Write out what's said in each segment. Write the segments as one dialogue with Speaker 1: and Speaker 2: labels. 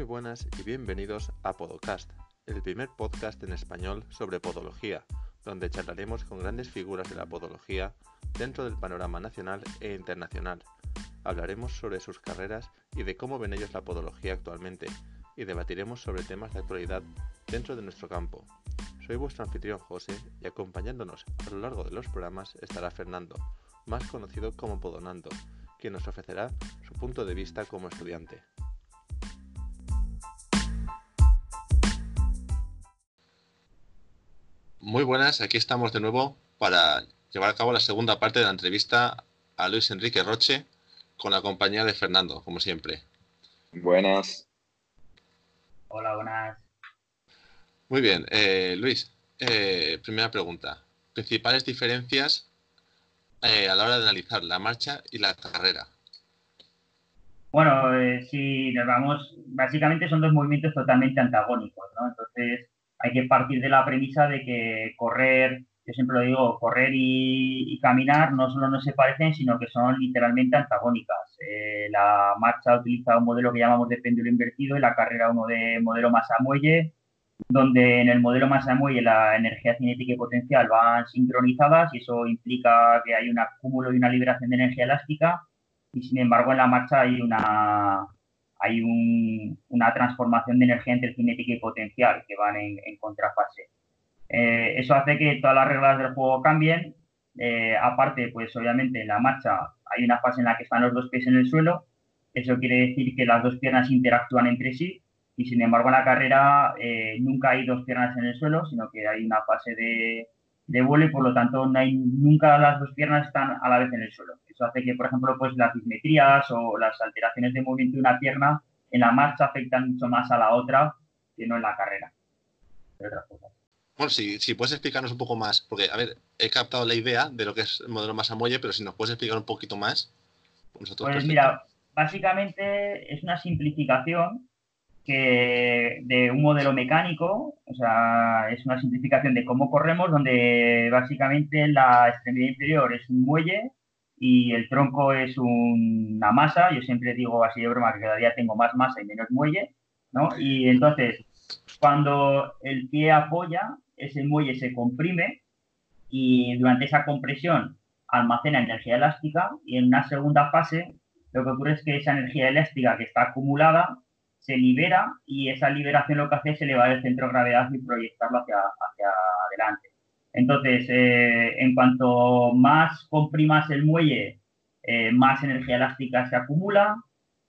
Speaker 1: Muy buenas y bienvenidos a Podcast, el primer podcast en español sobre podología, donde charlaremos con grandes figuras de la podología dentro del panorama nacional e internacional. Hablaremos sobre sus carreras y de cómo ven ellos la podología actualmente, y debatiremos sobre temas de actualidad dentro de nuestro campo. Soy vuestro anfitrión José y acompañándonos a lo largo de los programas estará Fernando, más conocido como Podonando, quien nos ofrecerá su punto de vista como estudiante. Muy buenas, aquí estamos de nuevo para llevar a cabo la segunda parte de la entrevista a Luis Enrique Roche con la compañía de Fernando, como siempre.
Speaker 2: Buenas.
Speaker 3: Hola, buenas.
Speaker 1: Muy bien, eh, Luis, eh, primera pregunta. Principales diferencias eh, a la hora de analizar la marcha y la carrera.
Speaker 3: Bueno, si nos vamos, básicamente son dos movimientos totalmente antagónicos, ¿no? Entonces hay que partir de la premisa de que correr, yo siempre lo digo, correr y, caminar no solo no se parecen, sino que son literalmente antagónicas. la marcha utiliza un modelo que llamamos de péndulo invertido y la carrera uno de modelo masa-muelle donde en el modelo masa muelle la energía cinética y potencial van sincronizadas y eso implica que hay un acúmulo y una liberación de energía elástica y sin embargo en la marcha hay una hay una transformación de energía entre cinética y potencial que van en, contrafase. Eh, eso hace que todas las reglas del juego cambien. Eh, aparte, pues obviamente en la marcha hay una fase en la que están los dos pies en el suelo. Eso quiere decir que las dos piernas interactúan entre sí y sin embargo en la carrera eh, nunca hay dos piernas en el suelo, sino que hay una fase de, de vuelo y por lo tanto no hay, nunca las dos piernas están a la vez en el suelo. Eso hace que, por ejemplo, pues las dismetrías o las alteraciones de movimiento de una pierna en la marcha afectan mucho más a la otra que no en la carrera.
Speaker 1: Bueno, si, si puedes explicarnos un poco más, porque, a ver, he captado la idea de lo que es el modelo masa muelle, pero si nos puedes explicar un poquito más.
Speaker 3: pues mira, básicamente es una simplificación que de un modelo mecánico, o sea, es una simplificación de cómo corremos, donde básicamente la extremidad inferior es un muelle y el tronco es una masa. Yo siempre digo así de broma que cada día tengo más masa y menos muelle, ¿no? Y entonces, cuando el pie apoya, ese muelle se comprime y durante esa compresión almacena energía elástica y en una segunda fase lo que ocurre es que esa energía elástica que está acumulada se libera y esa liberación lo que hace es elevar el centro de gravedad y proyectarlo hacia, hacia adelante. Entonces, eh, en cuanto más comprimas el muelle, eh, más energía elástica se acumula,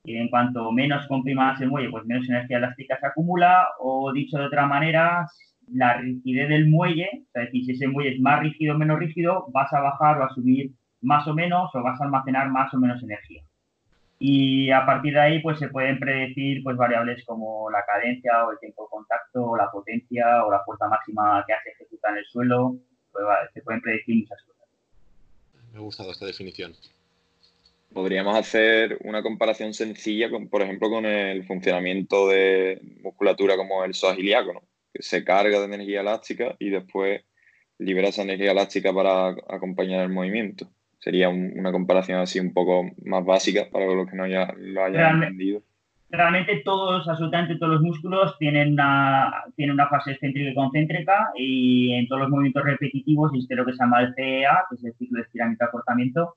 Speaker 3: y en cuanto menos comprimas el muelle, pues menos energía elástica se acumula, o dicho de otra manera, la rigidez del muelle, es decir, si ese muelle es más rígido o menos rígido, vas a bajar o a subir más o menos, o vas a almacenar más o menos energía y a partir de ahí pues se pueden predecir pues variables como la cadencia o el tiempo de contacto o la potencia o la fuerza máxima que hace ejecutar en el suelo, pues, se pueden predecir muchas cosas.
Speaker 1: Me ha gustado esta definición.
Speaker 2: Podríamos hacer una comparación sencilla, con, por ejemplo, con el funcionamiento de musculatura como el psoas ilíaco, que se carga de energía elástica y después libera esa energía elástica para acompañar el movimiento sería una comparación así un poco más básica para los que no ya lo hayan entendido.
Speaker 3: Realmente todos, absolutamente todos los músculos tienen una, tienen una fase excéntrica y concéntrica y en todos los movimientos repetitivos existe lo que se llama el CEA, que es el ciclo de estiramiento y acortamiento,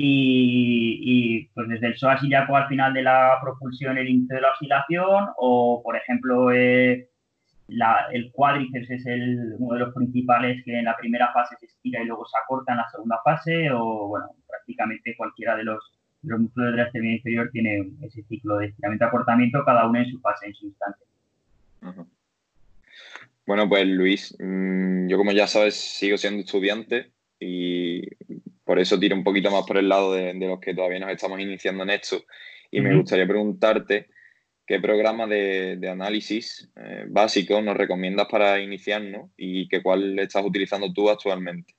Speaker 3: y, pues desde el psoas ilíaco al final de la propulsión, el índice de la oscilación, o por ejemplo eh, el cuádriceps es el, uno de los principales que en la primera fase se estira y luego se acorta en la segunda fase, o bueno, prácticamente cualquiera de los, músculos de la extremidad inferior tiene ese ciclo de estiramiento-acortamiento, cada uno en su fase, en su instante.
Speaker 2: Bueno, pues Luis, mm, yo como ya sabes sigo siendo estudiante y por eso tiro un poquito más por el lado de, los que todavía nos estamos iniciando en esto. Y me gustaría preguntarte ¿Qué programa de, análisis eh, básico nos recomiendas para iniciarnos y que cuál estás utilizando tú actualmente?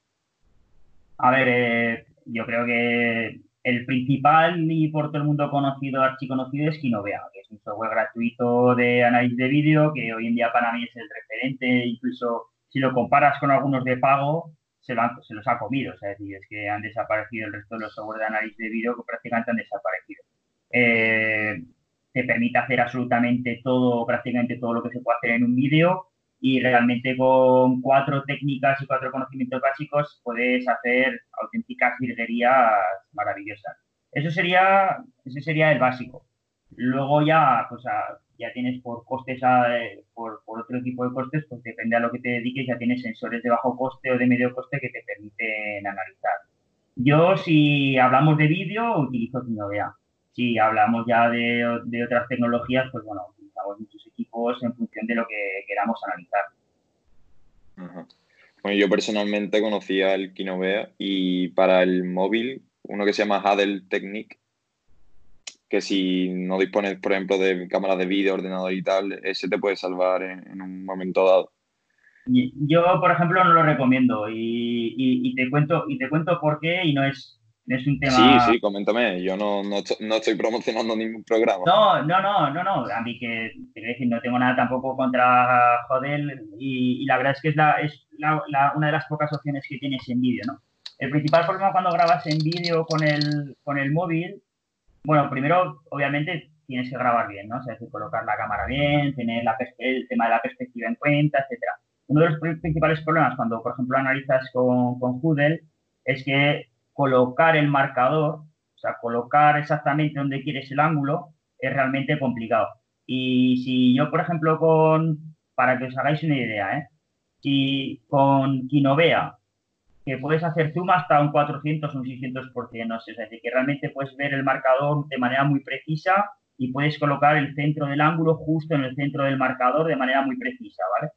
Speaker 3: A ver, eh, yo creo que el principal y por todo el mundo conocido, archiconocido, es Kinovea, que es un software gratuito de análisis de vídeo que hoy en día para mí es el referente, incluso si lo comparas con algunos de pago, se, los ha comido, es decir, es que han desaparecido el resto de los software de análisis de vídeo que prácticamente han desaparecido. Eh, te permite hacer absolutamente todo, prácticamente todo lo que se puede hacer en un vídeo y realmente con cuatro técnicas y cuatro conocimientos básicos puedes hacer auténticas virguerías maravillosas. Eso sería, ese sería el básico. Luego ya, pues ya tienes por costes, por, por, otro tipo de costes, pues depende a lo que te dediques, ya tienes sensores de bajo coste o de medio coste que te permiten analizar. Yo, si hablamos de vídeo, utilizo Kinovea. Si hablamos ya de, de otras tecnologías, pues bueno, utilizamos muchos equipos en función de lo que queramos analizar.
Speaker 2: Bueno, yo personalmente conocía el Kinovea y para el móvil, uno que se llama Hadel Technique, que si no dispones, por ejemplo, de cámaras de vídeo, ordenador y tal, ese te puede salvar en, un momento dado.
Speaker 3: Yo, por ejemplo, no lo recomiendo y, te cuento y te cuento por qué y no es, es un tema...
Speaker 2: Sí, sí, coméntame. Yo no, no, estoy promocionando ningún programa.
Speaker 3: No, no, no, no, no. A mí que te decir, no tengo nada tampoco contra Jodel y, la verdad es que es, la, es una de las pocas opciones que tienes en vídeo, ¿no? El principal problema cuando grabas en vídeo con el, con el móvil bueno, primero, obviamente, tienes que grabar bien, ¿no? O sea, colocar la cámara bien, tener el tema de la perspectiva en cuenta, etcétera. Uno de los principales problemas cuando, por ejemplo, analizas con, con Hoodle es que colocar el marcador, o sea, colocar exactamente donde quieres el ángulo, es realmente complicado. Y si yo, por ejemplo, con, para que os hagáis una idea, ¿eh? si con Kinovea que puedes hacer zoom hasta un 400 o un 600%, no sé, es decir, que realmente puedes ver el marcador de manera muy precisa y puedes colocar el centro del ángulo justo en el centro del marcador de manera muy precisa, ¿vale?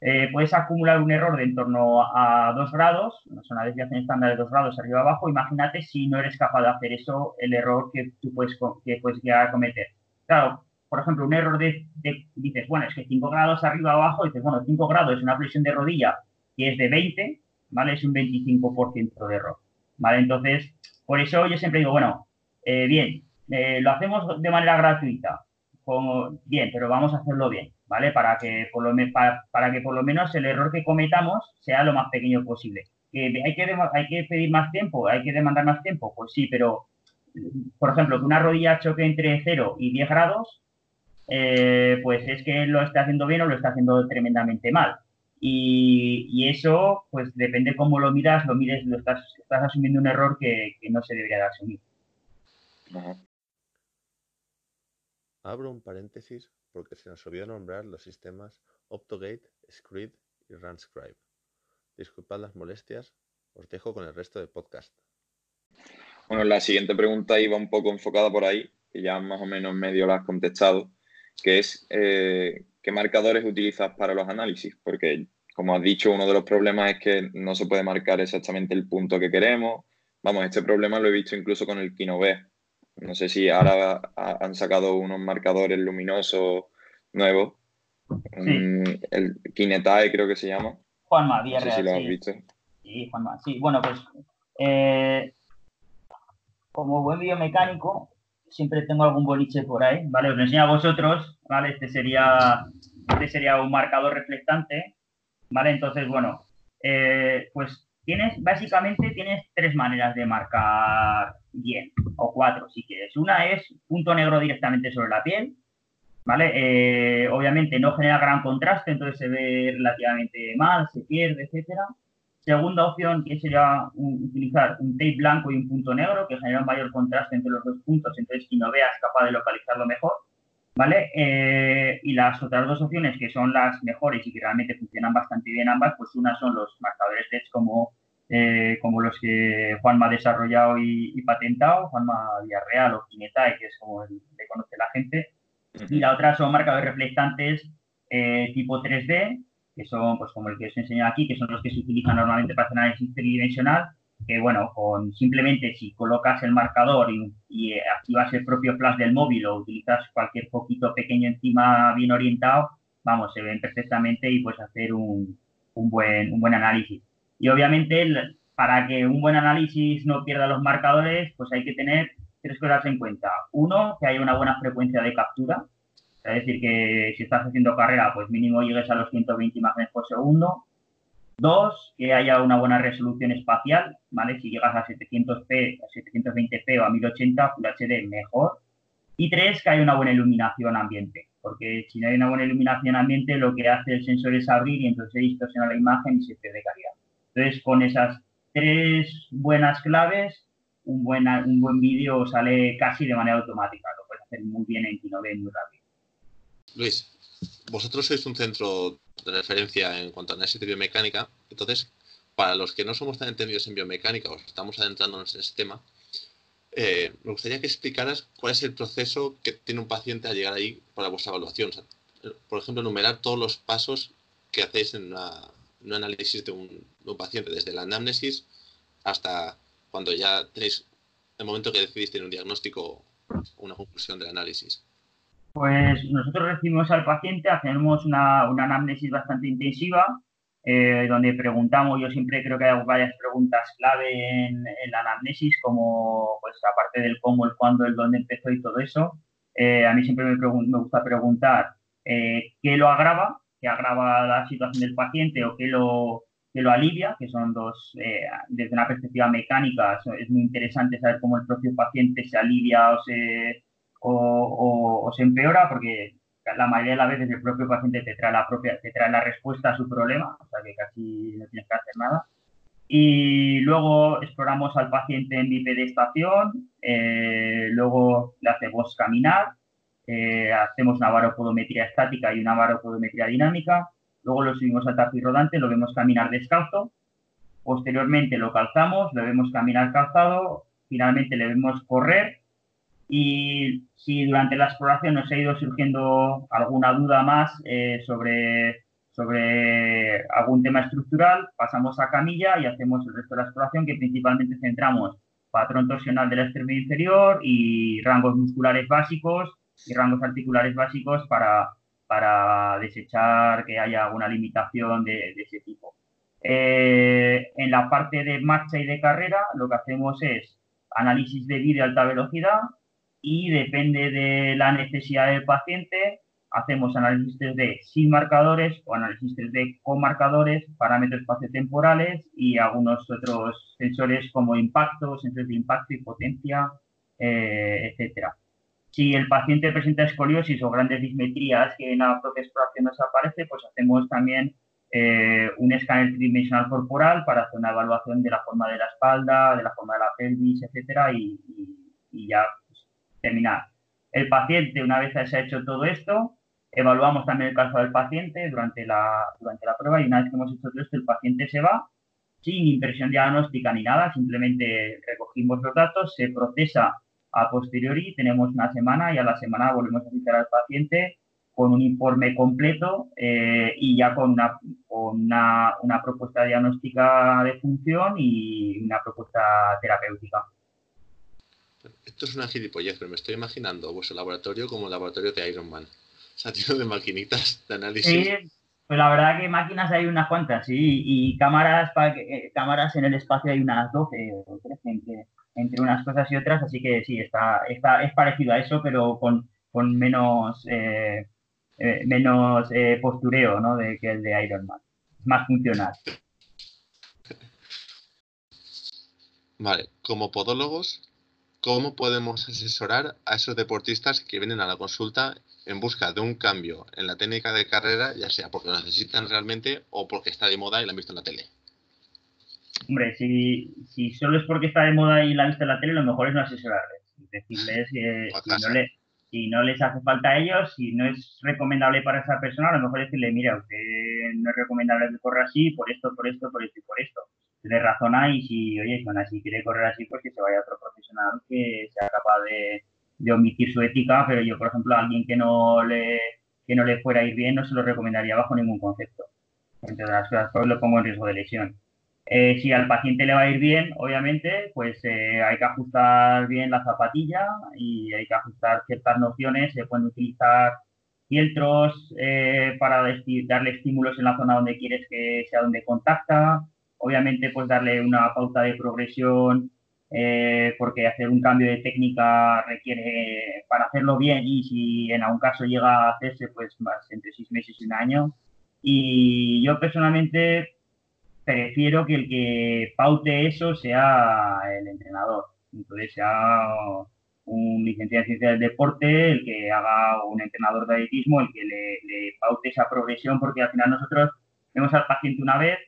Speaker 3: Eh, puedes acumular un error de en torno a 2 grados, una desviación estándar de 2 grados arriba abajo. Imagínate si no eres capaz de hacer eso, el error que tú puedes, que puedes llegar a cometer. Claro, por ejemplo, un error de, dices, bueno, es que 5 grados arriba abajo, dices, bueno, 5 grados es una presión de rodilla que es de 20, ¿vale? Es un 25% de error, ¿vale? Entonces, por eso yo siempre digo, bueno, eh, bien, eh, lo hacemos de manera gratuita, como, bien, pero vamos a hacerlo bien, ¿vale? Para que, por lo para, que por lo menos el error que cometamos sea lo más pequeño posible. ¿Que hay, que hay que pedir más tiempo? ¿Hay que demandar más tiempo? Pues sí, pero, por ejemplo, que una rodilla choque entre 0 y 10 grados, eh, pues es que lo está haciendo bien o lo está haciendo tremendamente mal. Y, eso, pues depende cómo lo miras, lo mires, lo estás, estás asumiendo un error que, no se debería de asumir.
Speaker 1: Abro un paréntesis porque se nos olvidó nombrar los sistemas Optogate, Script y Runscribe. Disculpad las molestias, os dejo con el resto del podcast.
Speaker 2: Bueno, la siguiente pregunta iba un poco enfocada por ahí, que ya más o menos medio la has contestado, que es eh, ¿qué marcadores utilizas para los análisis? Porque, como has dicho, uno de los problemas es que no se puede marcar exactamente el punto que queremos. Vamos, este problema lo he visto incluso con el Kinobe. No sé si ahora han sacado unos marcadores luminosos nuevos. Mm, el Kinetae creo que se llama.
Speaker 3: Juanma, No sé si lo has visto. Sí, Juanma. Sí, bueno, pues eh, como buen biomecánico, siempre tengo algún boliche por ahí, ¿vale? Os lo enseño a vosotros, ¿vale? Este sería, este sería un marcador reflectante, ¿vale? Entonces, bueno, eh, pues tienes, básicamente tienes tres maneras de marcar bien, o cuatro si quieres. Una es punto negro directamente sobre la piel, ¿vale? Eh, obviamente no genera gran contraste, entonces se ve relativamente mal, se pierde, etcétera. Segunda opción, que sería utilizar un tape blanco y un punto negro, que genera un mayor contraste entre los dos puntos, entonces quien no vea es capaz de localizarlo mejor. ¿Vale? Eh, y las otras dos opciones, que son las mejores y que realmente funcionan bastante bien ambas, pues una son los marcadores de como, eh, como los que Juanma ha desarrollado y, patentado, Juanma Villarreal o Kinetae, que es como le conoce la gente. Y la otra son marcadores reflectantes eh, tipo 3D, que son, pues como el que os he enseñado aquí, que son los que se utilizan normalmente para hacer análisis tridimensional, que bueno, con simplemente si colocas el marcador y, activas el propio flash del móvil o utilizas cualquier poquito pequeño encima bien orientado, vamos, se ven perfectamente y puedes hacer un, un buen, un buen análisis. Y obviamente para que un buen análisis no pierda los marcadores, pues hay que tener tres cosas en cuenta. Uno, que haya una buena frecuencia de captura, es decir, que si estás haciendo carrera, pues mínimo llegues a los 120 imágenes por segundo. Dos, que haya una buena resolución espacial, ¿vale? Si llegas a 700p, a 720p o a 1080, Full HD, mejor. Y tres, que hay una buena iluminación ambiente, porque si no hay una buena iluminación ambiente, lo que hace el sensor es abrir y entonces distorsiona la imagen y se pierde calidad. Entonces, con esas tres buenas claves, un buen, un buen vídeo sale casi de manera automática. Lo puedes hacer muy bien en Kinobe, muy rápido.
Speaker 1: Luis, vosotros sois un centro de referencia en cuanto a análisis de biomecánica. Entonces, para los que no somos tan entendidos en biomecánica o estamos adentrándonos en ese tema, eh, me gustaría que explicaras cuál es el proceso que tiene un paciente a llegar ahí para vuestra evaluación. por ejemplo, enumerar todos los pasos que hacéis en, un análisis de un, paciente, desde la anamnesis hasta cuando ya tenéis el momento que decidís tener un diagnóstico o una conclusión del análisis.
Speaker 3: Pues nosotros recibimos al paciente, hacemos una, una anamnesis bastante intensiva, eh, donde preguntamos, yo siempre creo que hay varias preguntas clave en, la anamnesis, como, pues, aparte del cómo, el cuándo, el dónde empezó y todo eso, eh, a mí siempre me, me gusta preguntar eh, qué lo agrava, qué agrava la situación del paciente o qué lo, qué lo alivia, que son dos, desde una perspectiva mecánica, es muy interesante saber cómo el propio paciente se alivia o se, o se empeora, porque la mayoría de las veces el propio paciente te trae la propia, te trae la respuesta a su problema, o sea que casi no tienes que hacer nada. Y luego exploramos al paciente en bipedestación, eh, luego le hacemos caminar, eh, hacemos una varopodometría estática y una varopodometría dinámica, luego lo subimos al tapiz rodante, lo vemos caminar descalzo, posteriormente lo calzamos, lo vemos caminar calzado, finalmente le vemos correr y si durante la exploración nos ha ido surgiendo alguna duda más eh, sobre, sobre algún tema estructural, pasamos a camilla y hacemos el resto de la exploración que principalmente centramos patrón torsional del extremidad inferior y rangos musculares básicos y rangos articulares básicos para, para desechar que haya alguna limitación de, ese tipo. Eh, en la parte de marcha y de carrera lo que hacemos es análisis de vídeo a alta velocidad, y depende de la necesidad del paciente, hacemos análisis 3D sin marcadores o análisis 3D con marcadores, parámetros espaciotemporales y algunos otros sensores como impacto, sensores de impacto y potencia, eh, etcétera. Si el paciente presenta escoliosis o grandes dismetrías que en la propia exploración nos aparece, pues hacemos también eh, un escáner tridimensional corporal para hacer una evaluación de la forma de la espalda, de la forma de la pelvis, etcétera, y ya terminar. El paciente, una vez se ha hecho todo esto, evaluamos también el caso del paciente durante la, durante la prueba y una vez que hemos hecho todo esto, el paciente se va sin impresión diagnóstica ni nada, simplemente recogimos los datos, se procesa a posteriori, tenemos una semana y a la semana volvemos a citar al paciente con un informe completo eh, y ya con, una, con una, una propuesta diagnóstica de función y una propuesta terapéutica.
Speaker 1: Esto es una gilipollez, pero me estoy imaginando vuestro laboratorio como el laboratorio de Iron Man. O sea, de maquinitas de análisis.
Speaker 3: Sí, pues la verdad que máquinas hay unas cuantas, sí, y cámaras, para eh, cámaras en el espacio hay unas 12 o 13 entre, unas cosas y otras, así que sí, está, está, es parecido a eso, pero con, con menos, eh, eh, menos postureo ¿no? de, que el de Iron Man. Es más funcional.
Speaker 1: Vale, como podólogos, ¿Cómo podemos asesorar a esos deportistas que vienen a la consulta en busca de un cambio en la técnica de carrera, ya sea porque lo necesitan realmente o porque está de moda y la han visto en la tele?
Speaker 3: Hombre, si, si solo es porque está de moda y la han visto en la tele, lo mejor es no asesorarles. Decirles que si no, les hace falta a ellos, si no es recomendable para esa persona, a lo mejor decirle, mira, usted no es recomendable que corra así por esto, por esto, por esto y por esto le razona y oye, si quiere correr así, pues que se vaya otro profesional que sea capaz de, omitir su ética, pero yo, por ejemplo, a alguien que no le que no le fuera a ir bien, no se lo recomendaría bajo ningún concepto. Entre las cosas, pues lo pongo en riesgo de lesión. Eh, si al paciente le va a ir bien, obviamente, pues eh, hay que ajustar bien la zapatilla y hay que ajustar ciertas nociones. Se pueden utilizar fieltros eh, para darle estímulos en la zona donde quieres que sea donde contacta. Obviamente, pues darle una pauta de progresión, eh, porque hacer un cambio de técnica requiere, para hacerlo bien, y si en algún caso llega a hacerse, pues más entre seis meses y un año. Y yo personalmente prefiero que el que paute eso sea el entrenador. Entonces sea un licenciado en ciencias del deporte, el que haga un entrenador de atletismo, el que le, le paute esa progresión, porque al final nosotros vemos al paciente una vez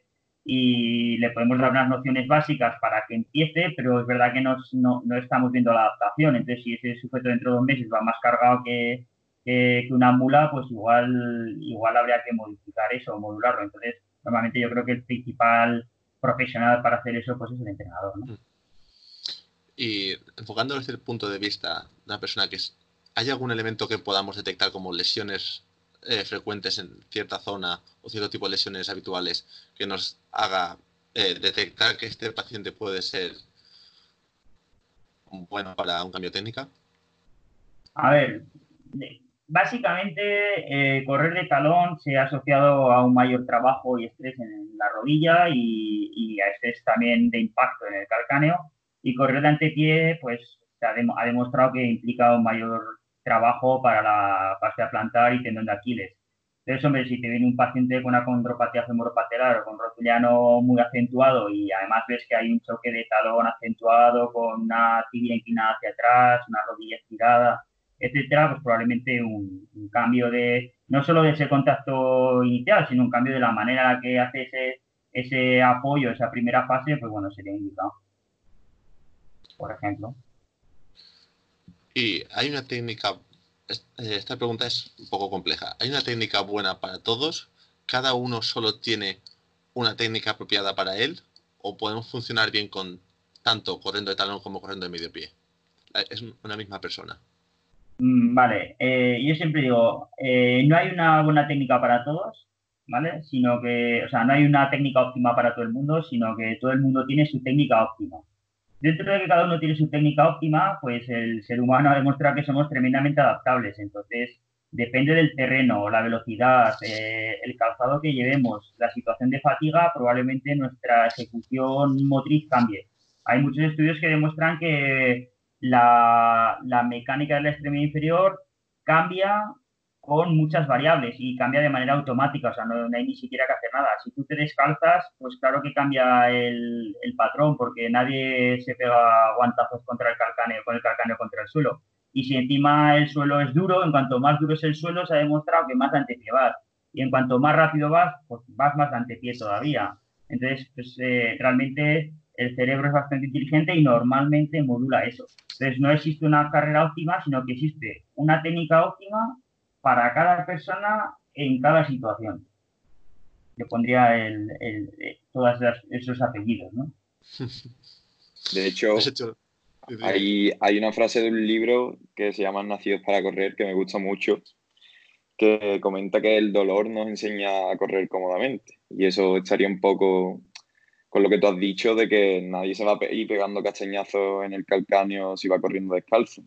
Speaker 3: y le podemos dar unas nociones básicas para que empiece, pero es verdad que no, no, estamos viendo la adaptación. Entonces, si ese sujeto dentro de dos meses va más cargado que, que, una mula, pues igual, igual habría que modificar eso modularlo. Entonces, normalmente yo creo que el principal profesional para hacer eso pues es el entrenador. ¿no?
Speaker 1: Y enfocándolo desde el punto de vista de una persona que es, ¿hay algún elemento que podamos detectar como lesiones eh, frecuentes en cierta zona o cierto tipo de lesiones habituales que nos haga eh, detectar que este paciente puede ser bueno para un cambio técnica?
Speaker 3: A ver, básicamente eh, correr de talón se ha asociado a un mayor trabajo y estrés en la rodilla y, y, a estrés también de impacto en el calcáneo. Y correr de antepié, pues ha, ha demostrado que implica un mayor trabajo para la fascia plantar y tendón de Aquiles. Entonces, hombre, si te viene un paciente con una condropatía femoropatelar o con rotuliano muy acentuado y además ves que hay un choque de talón acentuado con una tibia inclinada hacia atrás, una rodilla estirada, etcétera, pues probablemente un, cambio de, no solo de ese contacto inicial, sino un cambio de la manera en la que hace ese, ese apoyo, esa primera fase, pues bueno, sería indicado. Por ejemplo.
Speaker 1: Y hay una técnica, esta pregunta es un poco compleja. ¿Hay una técnica buena para todos? ¿Cada uno solo tiene una técnica apropiada para él? ¿O podemos funcionar bien con tanto corriendo de talón como corriendo de medio pie? Eh, es una misma persona.
Speaker 3: Mm, vale, eh, yo siempre digo, no hay una buena técnica para todos, ¿vale? Sino que, o sea, no hay una técnica óptima para todo el mundo, sino que todo el mundo tiene su técnica óptima. Dentro de que cada uno tiene su técnica óptima, pues el ser humano ha demostrado que somos tremendamente adaptables. Entonces, depende del terreno, la velocidad, eh, el calzado que llevemos, la situación de fatiga, probablemente nuestra ejecución motriz cambie. Hay muchos estudios que demuestran que la, la mecánica de la extremidad inferior cambia con muchas variables y cambia de manera automática, o sea, no, hay ni siquiera que hacer nada. Si tú te descalzas, pues claro que cambia el, patrón, porque nadie se pega guantazos contra el calcáneo, con el calcáneo contra el suelo. Y si encima el suelo es duro, en cuanto más duro es el suelo, se ha demostrado que más antepié vas. Y en cuanto más rápido vas, pues vas más antepié todavía. Entonces, pues eh, realmente el cerebro es bastante inteligente y normalmente modula eso. Entonces, no existe una carrera óptima, sino que existe una técnica óptima para cada persona en cada situación. Yo pondría el, eh, todos esos apellidos, ¿no?
Speaker 2: De hecho, hay, hay una frase de un libro que se llama Nacidos para correr que me gusta mucho, que comenta que el dolor nos enseña a correr cómodamente. Y eso estaría un poco con lo que tú has dicho de que nadie se va a ir pegando castañazos en el calcáneo si va corriendo descalzo.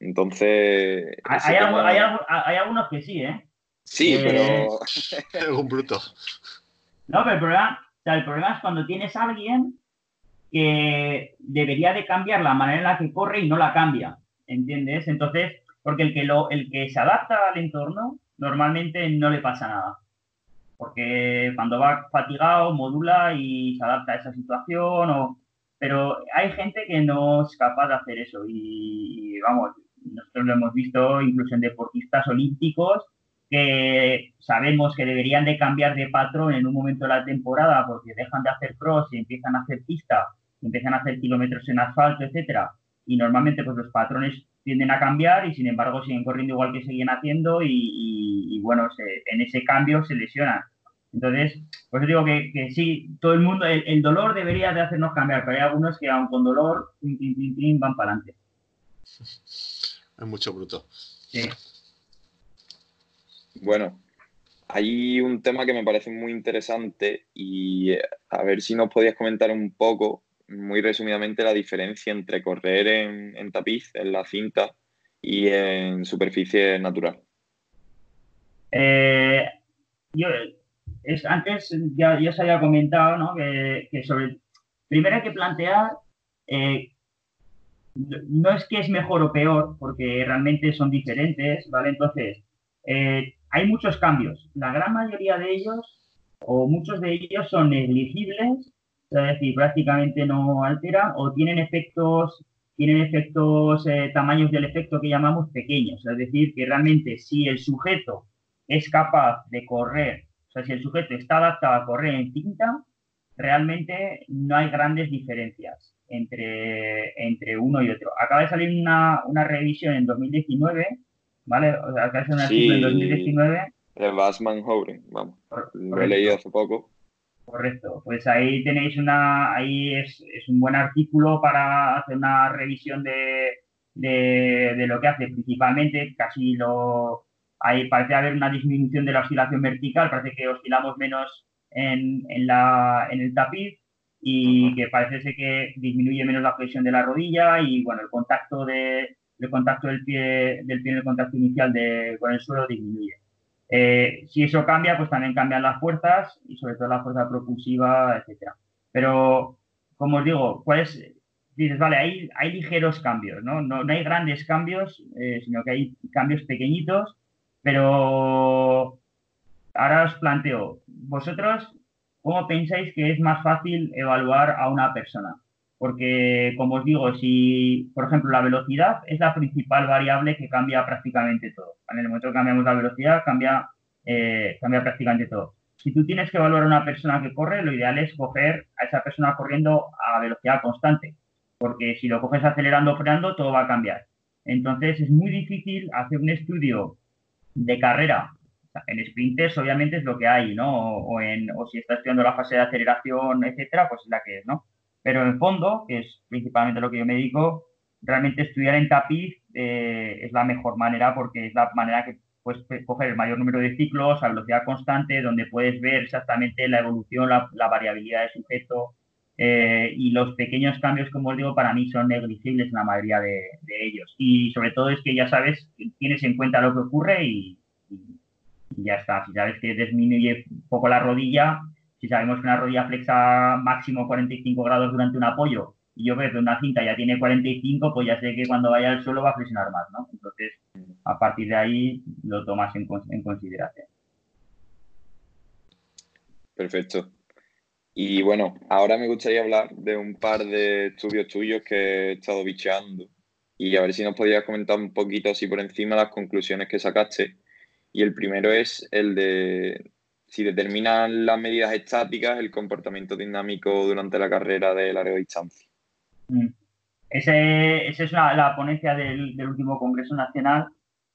Speaker 2: Entonces.
Speaker 3: Hay, hay, algunos que sí, ¿eh?
Speaker 2: Sí,
Speaker 1: eh, pero. un bruto.
Speaker 3: No, pero el problema, el problema es cuando tienes a alguien que debería de cambiar la manera en la que corre y no la cambia. ¿Entiendes? Entonces, porque el que, lo, el que se adapta al entorno normalmente no le pasa nada. Porque cuando va fatigado, modula y se adapta a esa situación. O, pero hay gente que no es capaz de hacer eso. y vamos, nosotros lo hemos visto incluso en deportistas olímpicos que sabemos que deberían de cambiar de patrón en un momento de la temporada porque dejan de hacer cross y empiezan a hacer pista, empiezan a hacer kilómetros en asfalto, etcétera, y normalmente pues los patrones tienden a cambiar y sin embargo siguen corriendo igual que siguen haciendo y, bueno, en ese cambio se lesionan. Entonces, pues digo que, sí, todo el mundo, el, dolor debería de hacernos cambiar, pero hay algunos que aun con dolor, van para adelante.
Speaker 1: Es mucho bruto.
Speaker 3: Sí.
Speaker 2: Bueno, hay un tema que me parece muy interesante y eh, a ver si nos podías comentar un poco, muy resumidamente, la diferencia entre correr en, tapiz, en la cinta, y en superficie natural.
Speaker 3: Eh, yo es, antes ya, ya, se había comentado ¿no? que, sobre primero hay que plantear eh, no es que es mejor o peor, porque realmente son diferentes, ¿vale? Entonces, eh, hay muchos cambios. La gran mayoría de ellos, o muchos de ellos, son negligibles, es decir, prácticamente no alteran o tienen efectos tienen efectos, eh, tamaños del efecto que llamamos pequeños. Es decir, que realmente si el sujeto es capaz de correr, o sea, si el sujeto está adaptado a correr en cinta, realmente no hay grandes diferencias entre, entre uno y otro. Acaba de salir una, una revisión en 2019, ¿vale? O sea, acaba de salir una
Speaker 2: Sí.
Speaker 3: en 2019.
Speaker 2: El Basman Howren, vamos. Lo he leído hace poco.
Speaker 3: Correcto, pues ahí tenéis una, ahí es, es un buen artículo para hacer una revisión de, de, de lo que hace principalmente, casi lo, ahí parece haber una disminución de la oscilación vertical, parece que oscilamos menos en, en, la, en el tapiz y que parece ser que disminuye menos la flexión de la rodilla y bueno, el contacto de, el contacto del pie, del pie en el contacto inicial de, con el suelo disminuye. Eh, si eso cambia, pues también cambian las fuerzas y sobre todo la fuerza propulsiva, etcétera. Pero, como os digo, pues dices, vale, hay, hay ligeros cambios, ¿no? No, no hay grandes cambios, eh, sino que hay cambios pequeñitos, pero ahora os planteo, vosotros, ¿cómo pensáis que es más fácil evaluar a una persona? Porque, como os digo, si, por ejemplo, la velocidad es la principal variable que cambia prácticamente todo. En el momento que cambiamos la velocidad, cambia, eh, cambia prácticamente todo. Si tú tienes que evaluar a una persona que corre, lo ideal es coger a esa persona corriendo a velocidad constante. Porque si lo coges acelerando o frenando, todo va a cambiar. Entonces, es muy difícil hacer un estudio de carrera. En sprinters, obviamente, es lo que hay, ¿no? O, o en, o si estás estudiando la fase de aceleración, etcétera, pues es la que es, ¿no? Pero en fondo, que es principalmente lo que yo me dedico, realmente estudiar en tapiz eh, es la mejor manera porque es la manera que puedes coger el mayor número de ciclos a velocidad constante, donde puedes ver exactamente la evolución, la, la variabilidad del sujeto eh, y los pequeños cambios, como os digo, para mí son negligibles en la mayoría de, de, ellos. Y sobre todo es que ya sabes, tienes en cuenta lo que ocurre y, y, y ya está. Si sabes que disminuye un poco la rodilla, si sabemos que una rodilla flexa máximo 45 grados durante un apoyo y yo veo que una cinta ya tiene 45, pues ya sé que cuando vaya al suelo va a flexionar más, ¿no? Entonces, a partir de ahí lo tomas en, en consideración.
Speaker 2: Perfecto. Y bueno, ahora me gustaría hablar de un par de estudios tuyos que he estado bicheando y a ver si nos podías comentar un poquito así por encima las conclusiones que sacaste. Y el primero es el de si determinan las medidas estáticas el comportamiento dinámico durante la carrera de larga distancia.
Speaker 3: Mm. Ese, esa es la, la ponencia del, del, último Congreso Nacional,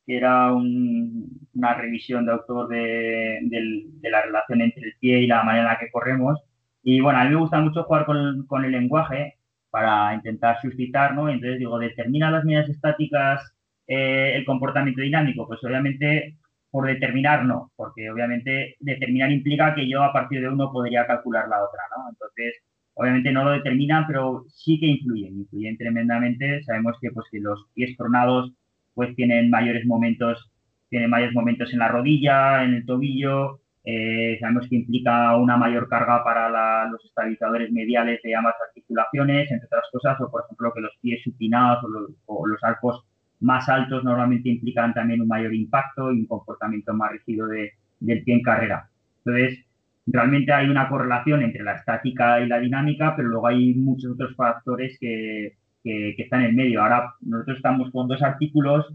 Speaker 3: que era un, una revisión de autor de, de, de, la relación entre el pie y la manera en la que corremos. Y bueno, a mí me gusta mucho jugar con, con el lenguaje para intentar suscitar, ¿no? Entonces digo, ¿determina las medidas estáticas eh, el comportamiento dinámico? Pues obviamente por determinar no, porque obviamente determinar implica que yo a partir de uno podría calcular la otra, ¿no? Entonces, obviamente no lo determinan, pero sí que influyen, influyen tremendamente. Sabemos que pues que los pies pronados pues tienen mayores momentos, tienen mayores momentos en la rodilla, en el tobillo, eh, sabemos que implica una mayor carga para los estabilizadores mediales de ambas articulaciones, entre otras cosas, o por ejemplo que los pies supinados o los, o los arcos más altos normalmente implican también un mayor impacto y un comportamiento más rígido de, del pie en carrera. Entonces, realmente hay una correlación entre la estática y la dinámica, pero luego hay muchos otros factores que, que, que están en el medio. Ahora nosotros estamos con dos artículos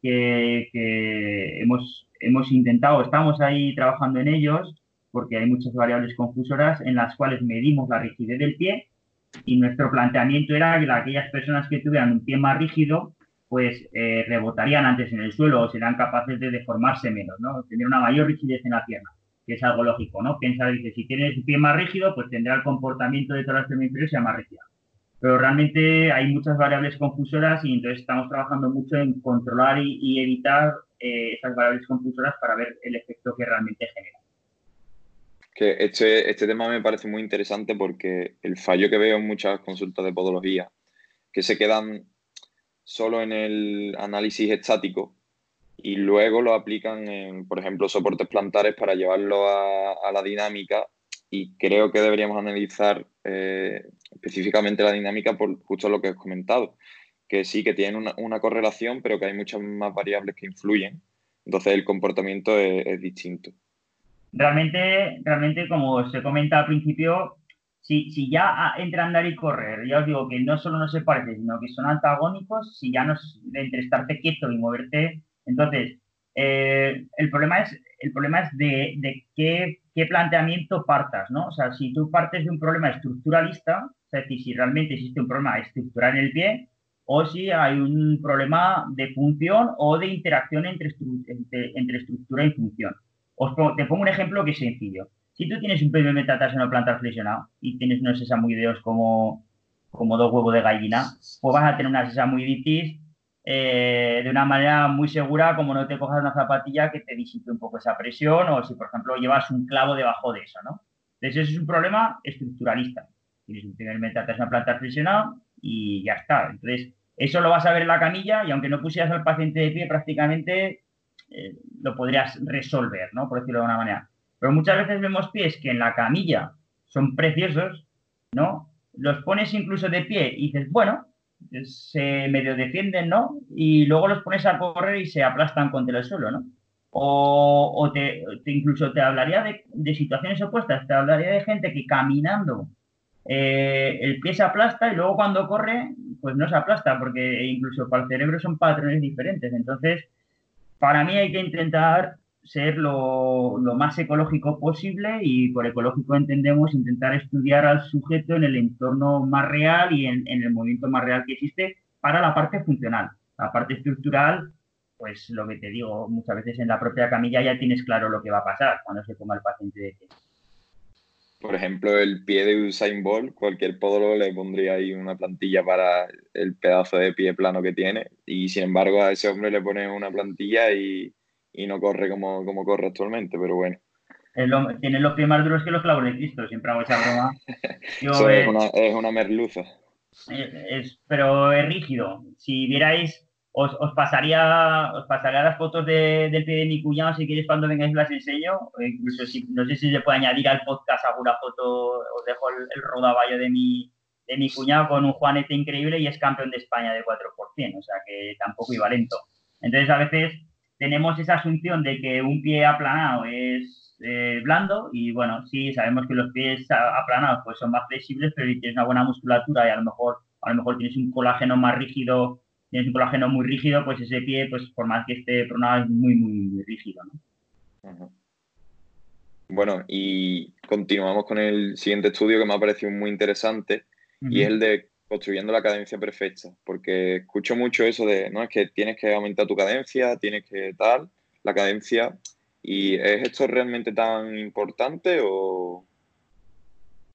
Speaker 3: que, que hemos, hemos intentado, estamos ahí trabajando en ellos, porque hay muchas variables confusoras en las cuales medimos la rigidez del pie y nuestro planteamiento era que aquellas personas que tuvieran un pie más rígido pues eh, rebotarían antes en el suelo o serán capaces de deformarse menos, ¿no? Tener una mayor rigidez en la pierna, que es algo lógico, ¿no? Piensa, dice, si tienes un pie más rígido, pues tendrá el comportamiento de toda la extremidad inferior sea más rígida. Pero realmente hay muchas variables confusoras y entonces estamos trabajando mucho en controlar y, y evitar eh, esas variables confusoras para ver el efecto que realmente genera.
Speaker 2: Que este, este tema me parece muy interesante porque el fallo que veo en muchas consultas de podología, que se quedan solo en el análisis estático y luego lo aplican en, por ejemplo, soportes plantares para llevarlo a, la dinámica y creo que deberíamos analizar eh, específicamente la dinámica por justo lo que has comentado, que sí que tienen una, una, correlación, pero que hay muchas más variables que influyen, entonces el comportamiento es, es distinto.
Speaker 3: Realmente, realmente, como se comenta al principio, si, si ya entre andar y correr, ya os digo que no solo no se parecen, sino que son antagónicos, si ya no es entre estarte quieto y moverte, entonces eh, el problema es, el problema es de, de qué, qué, planteamiento partas, ¿no? O sea, si tú partes de un problema estructuralista, es decir, si realmente existe un problema estructural en el pie, o si hay un problema de función o de interacción entre, entre, estructura y función. Os te pongo un ejemplo que es sencillo. Si tú tienes un PB metatarsiano plantar flexionado y tienes unos sesamoideos como, como dos huevos de gallina, pues vas a tener una sesamoiditis eh, de una manera muy segura, como no te cojas una zapatilla que te disipe un poco esa presión o si, por ejemplo, llevas un clavo debajo de eso, ¿no? Entonces, eso es un problema estructuralista. Tienes un primer metatarsiano plantar flexionado y ya está. Entonces, eso lo vas a ver en la camilla y aunque no pusieras al paciente de pie, prácticamente eh, lo podrías resolver, ¿no? Por decirlo de una manera. Pero muchas veces vemos pies que en la camilla son preciosos, ¿no? Los pones incluso de pie y dices, bueno, se medio defienden, ¿no? Y luego los pones a correr y se aplastan contra el suelo, ¿no? O, te, incluso te hablaría de, de, situaciones opuestas, te hablaría de gente que caminando eh, el pie se aplasta y luego cuando corre, pues no se aplasta, porque incluso para el cerebro son patrones diferentes. Entonces, para mí hay que intentar ser lo, más ecológico posible y por ecológico entendemos intentar estudiar al sujeto en el entorno más real y en, en el movimiento más real que existe para la parte funcional. La parte estructural, pues lo que te digo, muchas veces en la propia camilla ya tienes claro lo que va a pasar cuando se ponga el paciente de pie
Speaker 2: por ejemplo, el pie de Usain Bolt, cualquier podólogo le pondría ahí una plantilla para el pedazo de pie plano que tiene. Y sin embargo, a ese hombre le pone una plantilla y, no corre como, como, corre actualmente, pero bueno.
Speaker 3: tiene los pies más duros que los clavos de Cristo, siempre hago esa broma.
Speaker 2: es, una, es una merluza.
Speaker 3: Es, pero es rígido. Si vierais os, os, pasaría, os pasaría las fotos de, del pie de mi cuñado si queréis cuando vengáis las enseño. incluso si, no sé si se puede añadir al podcast alguna foto, os dejo el, el rodaballo de mi, de mi cuñado con un juanete increíble y es campeón de España de 4%, o sea que tampoco iba lento. Entonces a veces tenemos esa asunción de que un pie aplanado es eh, blando y bueno, sí, sabemos que los pies aplanados pues son más flexibles, pero si tienes una buena musculatura y a lo mejor, a lo mejor tienes un colágeno más rígido tienes un colágeno muy rígido, pues ese pie, pues por más que esté pronado, es muy, muy, rígido, ¿no?
Speaker 2: Bueno, y continuamos con el siguiente estudio que me ha parecido muy interesante y es el de construyendo la cadencia perfecta, porque escucho mucho eso de, no, es que tienes que aumentar tu cadencia, tienes que tal, la cadencia, ¿y es esto realmente tan importante o...?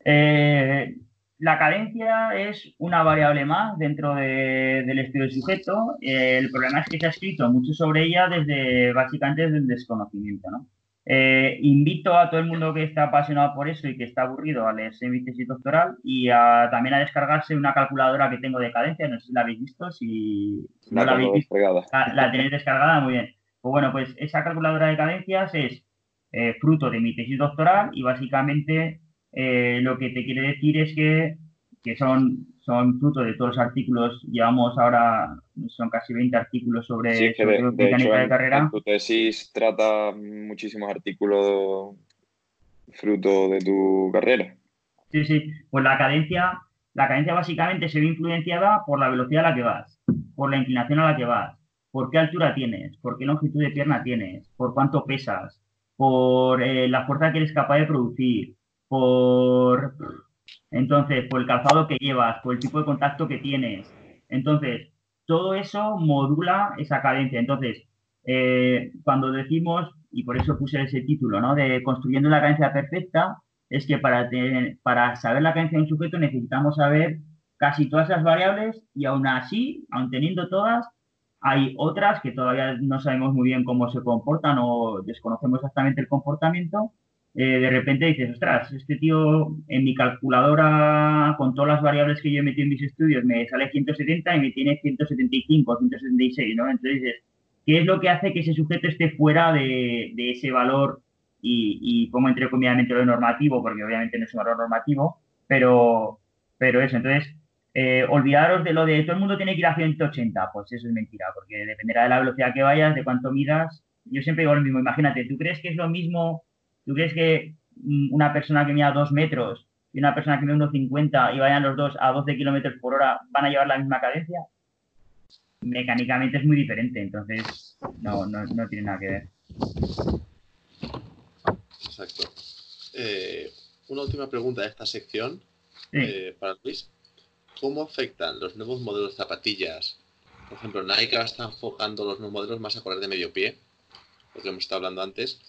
Speaker 3: Eh, la cadencia es una variable más dentro del estudio del sujeto. el problema es que se ha escrito mucho sobre ella desde básicamente desde el desconocimiento. ¿no? Eh, invito a todo el mundo que está apasionado por eso y que está aburrido a leerse mi tesis doctoral y también a descargarse una calculadora que tengo de cadencia. No sé si la habéis visto. Si
Speaker 2: no la, habéis visto,
Speaker 3: la, tenéis descargada, muy bien. Pues bueno, pues esa calculadora de cadencias es eh, fruto de mi tesis doctoral y básicamente eh, lo que te quiere decir es que, que son, son fruto de todos los artículos, llevamos ahora, son casi 20 artículos sobre,
Speaker 2: sí, mecánica de, carrera. En tu tesis trata muchísimos artículos fruto de tu carrera.
Speaker 3: Sí, sí, pues la cadencia, la cadencia básicamente se ve influenciada por la velocidad a la que vas, por la inclinación a la que vas, por qué altura tienes, por qué longitud de pierna tienes, por cuánto pesas, por eh, la fuerza que eres capaz de producir, por entonces, por el calzado que llevas, por el tipo de contacto que tienes. Entonces, todo eso modula esa cadencia. Entonces, eh, cuando decimos, y por eso puse ese título, ¿no? De construyendo la cadencia perfecta, es que para, para saber la cadencia de un sujeto necesitamos saber casi todas las variables y aún así, aún teniendo todas, hay otras que todavía no sabemos muy bien cómo se comportan o desconocemos exactamente el comportamiento eh, de repente dices, ostras, este tío en mi calculadora, con todas las variables que yo he metido en mis estudios, me sale 170 y me tiene 175, 176, ¿no? Entonces dices, ¿qué es lo que hace que ese sujeto esté fuera de, ese valor? Y, pongo entre comillas lo normativo, porque obviamente no es un valor normativo, pero, pero eso, entonces, eh, olvidaros de lo de todo el mundo tiene que ir a 180, pues eso es mentira, porque dependerá de la velocidad que vayas, de cuánto midas. Yo siempre digo lo mismo, imagínate, ¿tú crees que es lo mismo ¿Tú crees que una persona que mida dos metros y una persona que mide 1,50 y vayan los dos a 12 kilómetros por hora, ¿van a llevar la misma cadencia? Mecánicamente es muy diferente, entonces no, no, tiene nada que ver.
Speaker 1: Exacto. Eh, una última pregunta de esta sección eh, para Luis. ¿Cómo afectan los nuevos modelos de zapatillas? Por ejemplo, Nike está enfocando los nuevos modelos más a correr de medio pie, lo que hemos estado hablando antes.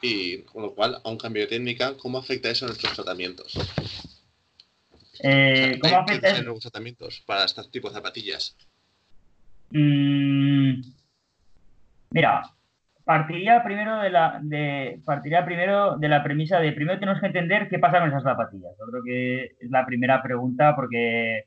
Speaker 1: Y con lo cual, a un cambio de técnica, ¿cómo afecta eso a nuestros tratamientos?
Speaker 3: Eh, ¿Cómo afecta
Speaker 1: nuevos tratamientos para este tipo de zapatillas?
Speaker 3: Mm, mira, partiría primero de la de partiría primero de la premisa de primero tenemos que entender qué pasa con esas zapatillas. Yo creo que es la primera pregunta porque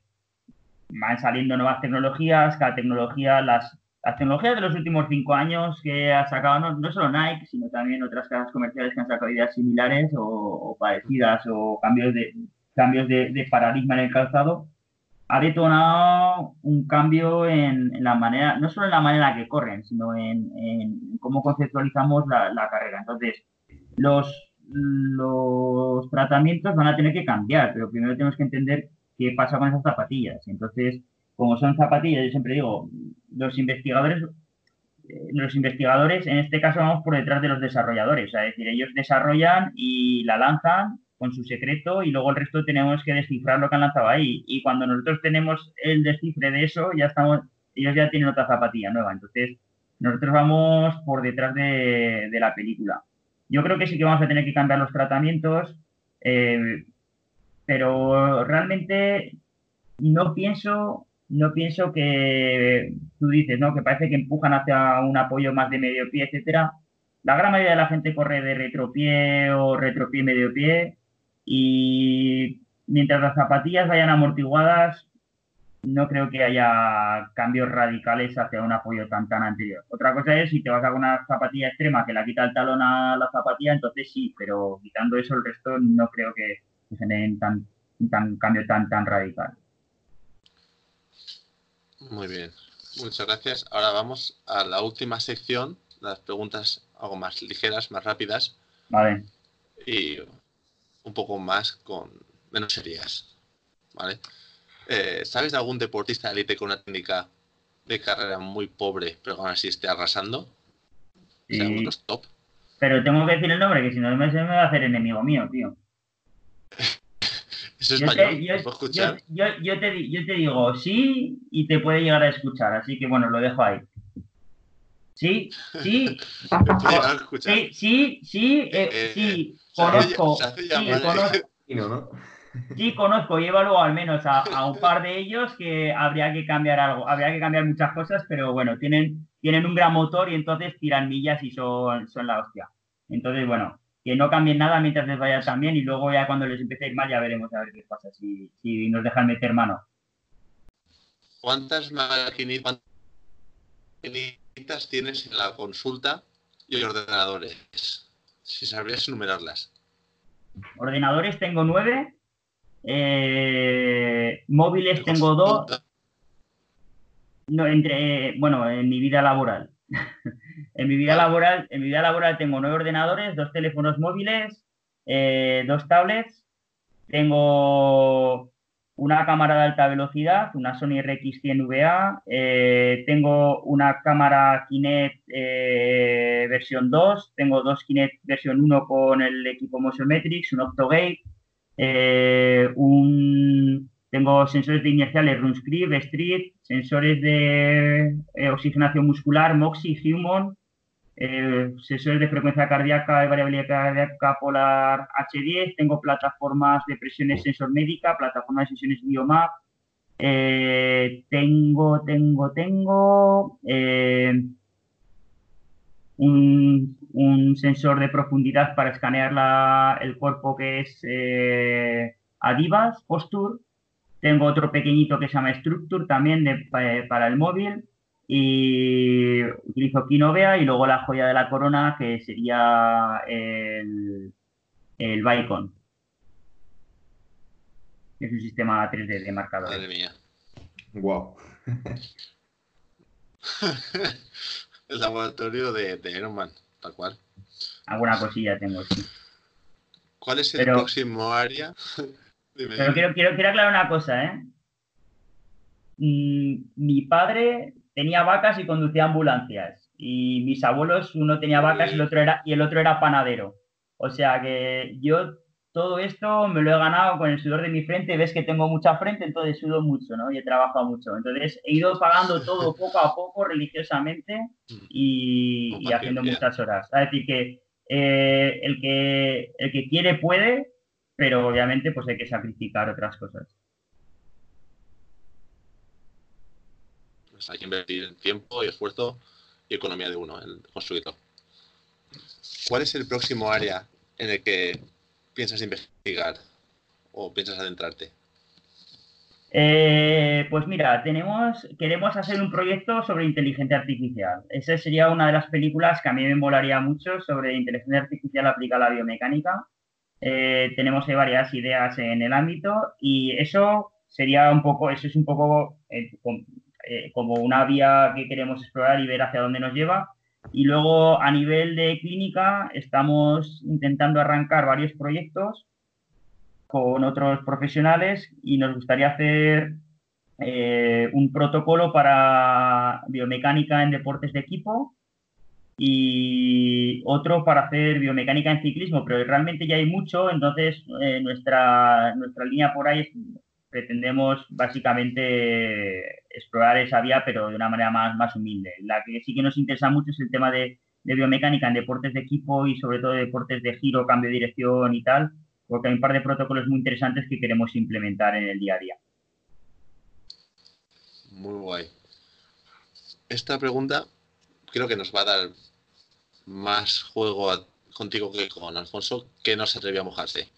Speaker 3: van saliendo nuevas tecnologías, cada tecnología, las, las tecnologías de los últimos cinco años que ha sacado no, solo Nike, sino también otras casas comerciales que han sacado ideas similares o, parecidas o cambios de cambios de, paradigma en el calzado, ha detonado un cambio en, la manera, no solo en la manera que corren, sino en, cómo conceptualizamos la, la, carrera. Entonces, los, los tratamientos van a tener que cambiar, pero primero tenemos que entender qué pasa con esas zapatillas. Entonces, como son zapatillas, yo siempre digo, los investigadores, eh, los investigadores en este caso vamos por detrás de los desarrolladores, es decir, ellos desarrollan y la lanzan con su secreto y luego el resto tenemos que descifrar lo que han lanzado ahí. Y cuando nosotros tenemos el descifre de eso, ya estamos, ellos ya tienen otra zapatilla nueva. Entonces, nosotros vamos por detrás de, la película. Yo creo que sí que vamos a tener que cambiar los tratamientos. Eh, pero realmente no pienso, no pienso que tú dices, ¿no? Que parece que empujan hacia un apoyo más de medio pie, etcétera. La gran mayoría de la gente corre de retropié o retropié medio pie y mientras las zapatillas vayan amortiguadas, no creo que haya cambios radicales hacia un apoyo tan tan anterior. Otra cosa es si te vas a una zapatilla extrema que la quita el talón a la zapatilla, entonces sí, pero quitando eso el resto no creo que, generen tan, tan cambio tan, tan radical.
Speaker 1: Muy bien, muchas gracias. Ahora vamos a la última sección, las preguntas algo más ligeras, más rápidas.
Speaker 3: Vale.
Speaker 1: Y un poco más con menos serias. ¿Vale? Eh, ¿Sabes de algún deportista de élite con una técnica de carrera muy pobre, pero aún así esté arrasando?
Speaker 3: Sí. top. Pero tengo que decir el nombre, que si no me, me va a hacer enemigo mío, tío.
Speaker 1: ¿Es español?
Speaker 3: Yo te, digo sí y te puede llegar a escuchar, así que bueno, lo dejo ahí. Sí, sí. sí, sí, sí, eh, eh, eh, sí, conozco. Sí, conozco. Sí, conozco y al menos a, un par de ellos que habría que cambiar algo, habría que cambiar muchas cosas, pero bueno, tienen, tienen un gran motor y entonces tiran millas y son, son la hostia. Entonces, bueno, que no cambien nada mientras les vaya tan bien y luego ya cuando les empiece a ir mal ya veremos a ver qué pasa, si, si nos dejan meter mano.
Speaker 1: ¿Cuántas maquinitas tienes en la consulta y ordenadores? Si sabrías enumerarlas.
Speaker 3: Ordenadores tengo nueve, eh, móviles tengo dos. No, entre, bueno, en mi vida laboral. en mi vida laboral, en mi vida laboral tengo nueve ordenadores, dos teléfonos móviles, eh, dos tablets, tengo una cámara de alta velocidad, una Sony RX100VA, eh, tengo una cámara Kinect eh, versión 2, tengo dos Kinect versión 1 con el equipo Motion Metrics, un Octogate, un tengo sensores de inerciales RunScript, Street, sensores de oxigenación muscular, MOXIE, Human, eh, sensores de frecuencia cardíaca y variabilidad cardíaca polar H10, tengo plataformas de presiones sensor médica, plataformas de sesiones Biomap, eh, tengo, tengo, tengo un, un, sensor de profundidad para escanear el cuerpo que es Adivas, Posture, tengo otro pequeñito que se llama Structure también eh, para el móvil y utilizo Kinovea y luego la joya de la corona que sería el, el Vicon. Es un sistema 3D de marcador.
Speaker 1: Madre mía.
Speaker 2: Wow.
Speaker 1: el laboratorio de, de Iron tal cual.
Speaker 3: Alguna cosilla tengo, sí.
Speaker 1: ¿Cuál es el próximo área?
Speaker 3: pero quiero, quiero, quiero aclarar una cosa, ¿eh? Mm, mi padre tenía vacas y conducía ambulancias. Y mis abuelos, uno tenía vacas y el otro era, y el otro era panadero. O sea que yo todo esto me lo he ganado con el sudor de mi frente. Ves que tengo mucha frente, entonces sudo mucho, ¿no? Y he trabajado mucho. Entonces he ido pagando todo poco a poco, religiosamente y, haciendo muchas horas. Es decir, que, eh, el que el que quiere puede, pero obviamente pues hay que sacrificar otras cosas.
Speaker 1: Pues hay que invertir tiempo y esfuerzo y economía de uno, el constructor. ¿Cuál es el próximo área en el que piensas investigar o piensas adentrarte?
Speaker 3: Eh, pues mira, tenemos, queremos hacer un proyecto sobre inteligencia artificial. Esa sería una de las películas que a mí me molaría mucho sobre inteligencia artificial aplicada a la biomecánica. Eh, tenemos varias ideas en el ámbito y eso sería un poco, eso es un poco eh, como una vía que queremos explorar y ver hacia dónde nos lleva. Y luego a nivel de clínica estamos intentando arrancar varios proyectos con otros profesionales y nos gustaría hacer eh, un protocolo para biomecánica en deportes de equipo y otro para hacer biomecánica en ciclismo, pero realmente ya hay mucho, entonces eh, nuestra, nuestra línea por ahí es pretendemos básicamente explorar esa vía, pero de una manera más, más humilde. La que sí que nos interesa mucho es el tema de, biomecánica en deportes de equipo y sobre todo deportes de giro, cambio de dirección y tal, porque hay un par de protocolos muy interesantes que queremos implementar en el día a día.
Speaker 1: Muy guay. Esta pregunta creo que nos va a dar más juego contigo que con Alfonso, que no se atrevió a mojarse.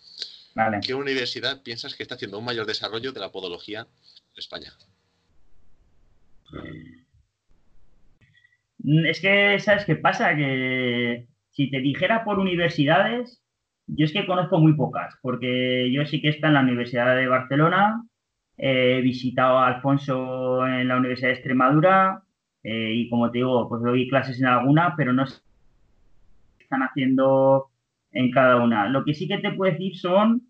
Speaker 1: ¿Qué universidad piensas que está haciendo un mayor desarrollo de la podología en España?
Speaker 3: Mm, es que, ¿sabes qué pasa? Que si te dijera por universidades, yo es que conozco muy pocas, porque yo sí que está en la Universidad de Barcelona, he visitado a Alfonso en la Universidad de Extremadura eh, y como te digo, pues doy clases en alguna, pero no están haciendo en cada una. Lo que sí que te puedo decir son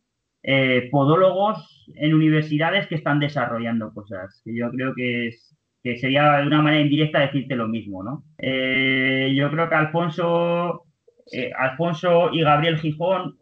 Speaker 3: eh, podólogos en universidades que están desarrollando cosas, que yo creo que, es, que sería de una manera indirecta decirte lo mismo, ¿no? Eh, yo creo que Alfonso, eh, Alfonso y Gabriel Gijón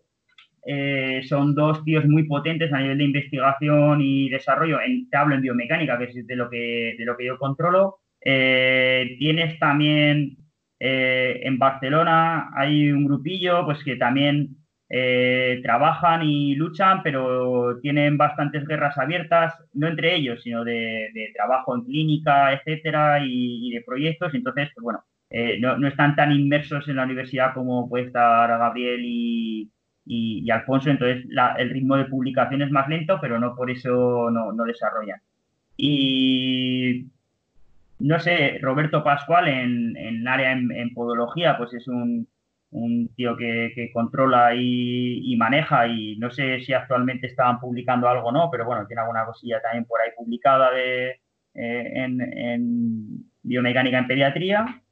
Speaker 3: son dos tíos muy potentes a nivel de investigación y desarrollo. En, te hablo en biomecánica, que es de lo que, de lo que yo controlo. tienes también eh, en Barcelona hay un grupillo pues que también eh, trabajan y luchan, pero tienen bastantes guerras abiertas, no entre ellos, sino de, trabajo en clínica, etcétera, y, de proyectos. Entonces, pues bueno, eh, no, están tan inmersos en la universidad como puede estar Gabriel y, Alfonso. Entonces, el ritmo de publicación es más lento, pero no por eso no, no desarrollan. Y no sé, Roberto Pascual en, en área en, podología, pues es un, tío que, controla y, maneja y no sé si actualmente estaban publicando algo o no, pero bueno, tiene alguna cosilla también por ahí publicada de, eh, en, biomecánica en pediatría.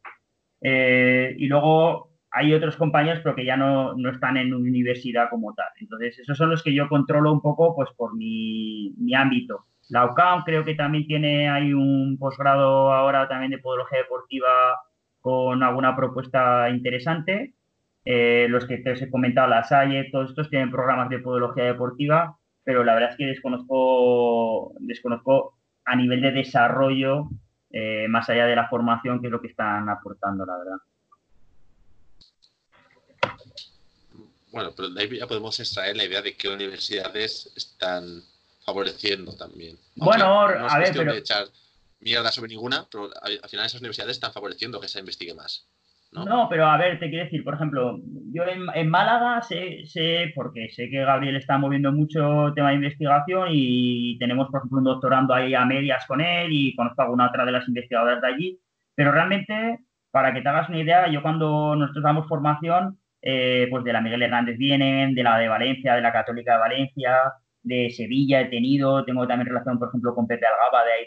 Speaker 3: Eh, y luego hay otros compañeros, pero que ya no, no, están en universidad como tal. Entonces, esos son los que yo controlo un poco pues por mi, mi ámbito. La UCAM creo que también tiene hay un posgrado ahora también de podología deportiva con alguna propuesta interesante. Eh, los que te he comentado, la SAIE, todos estos tienen programas de podología deportiva, pero la verdad es que desconozco, desconozco a nivel de desarrollo, eh, más allá de la formación, qué es lo que están aportando, la verdad.
Speaker 1: Bueno, pero de ahí ya podemos extraer la idea de qué universidades están favoreciendo también.
Speaker 3: Bueno, a ver, pero...
Speaker 1: de echar mierda sobre ninguna, pero al final esas universidades están favoreciendo que se investigue más.
Speaker 3: ¿no? pero a ver, te quiero decir, por ejemplo, yo en, Málaga sé, sé, porque sé que Gabriel está moviendo mucho tema de investigación y tenemos, por ejemplo, un doctorando ahí a medias con él y conozco a alguna otra de las investigadoras de allí, pero realmente, para que te hagas una idea, yo cuando nosotros damos formación, eh, pues de la Miguel Hernández vienen, de la de Valencia, de la Católica de Valencia, de Sevilla he tenido, tengo también relación, por ejemplo, con Pepe Algaba de ahí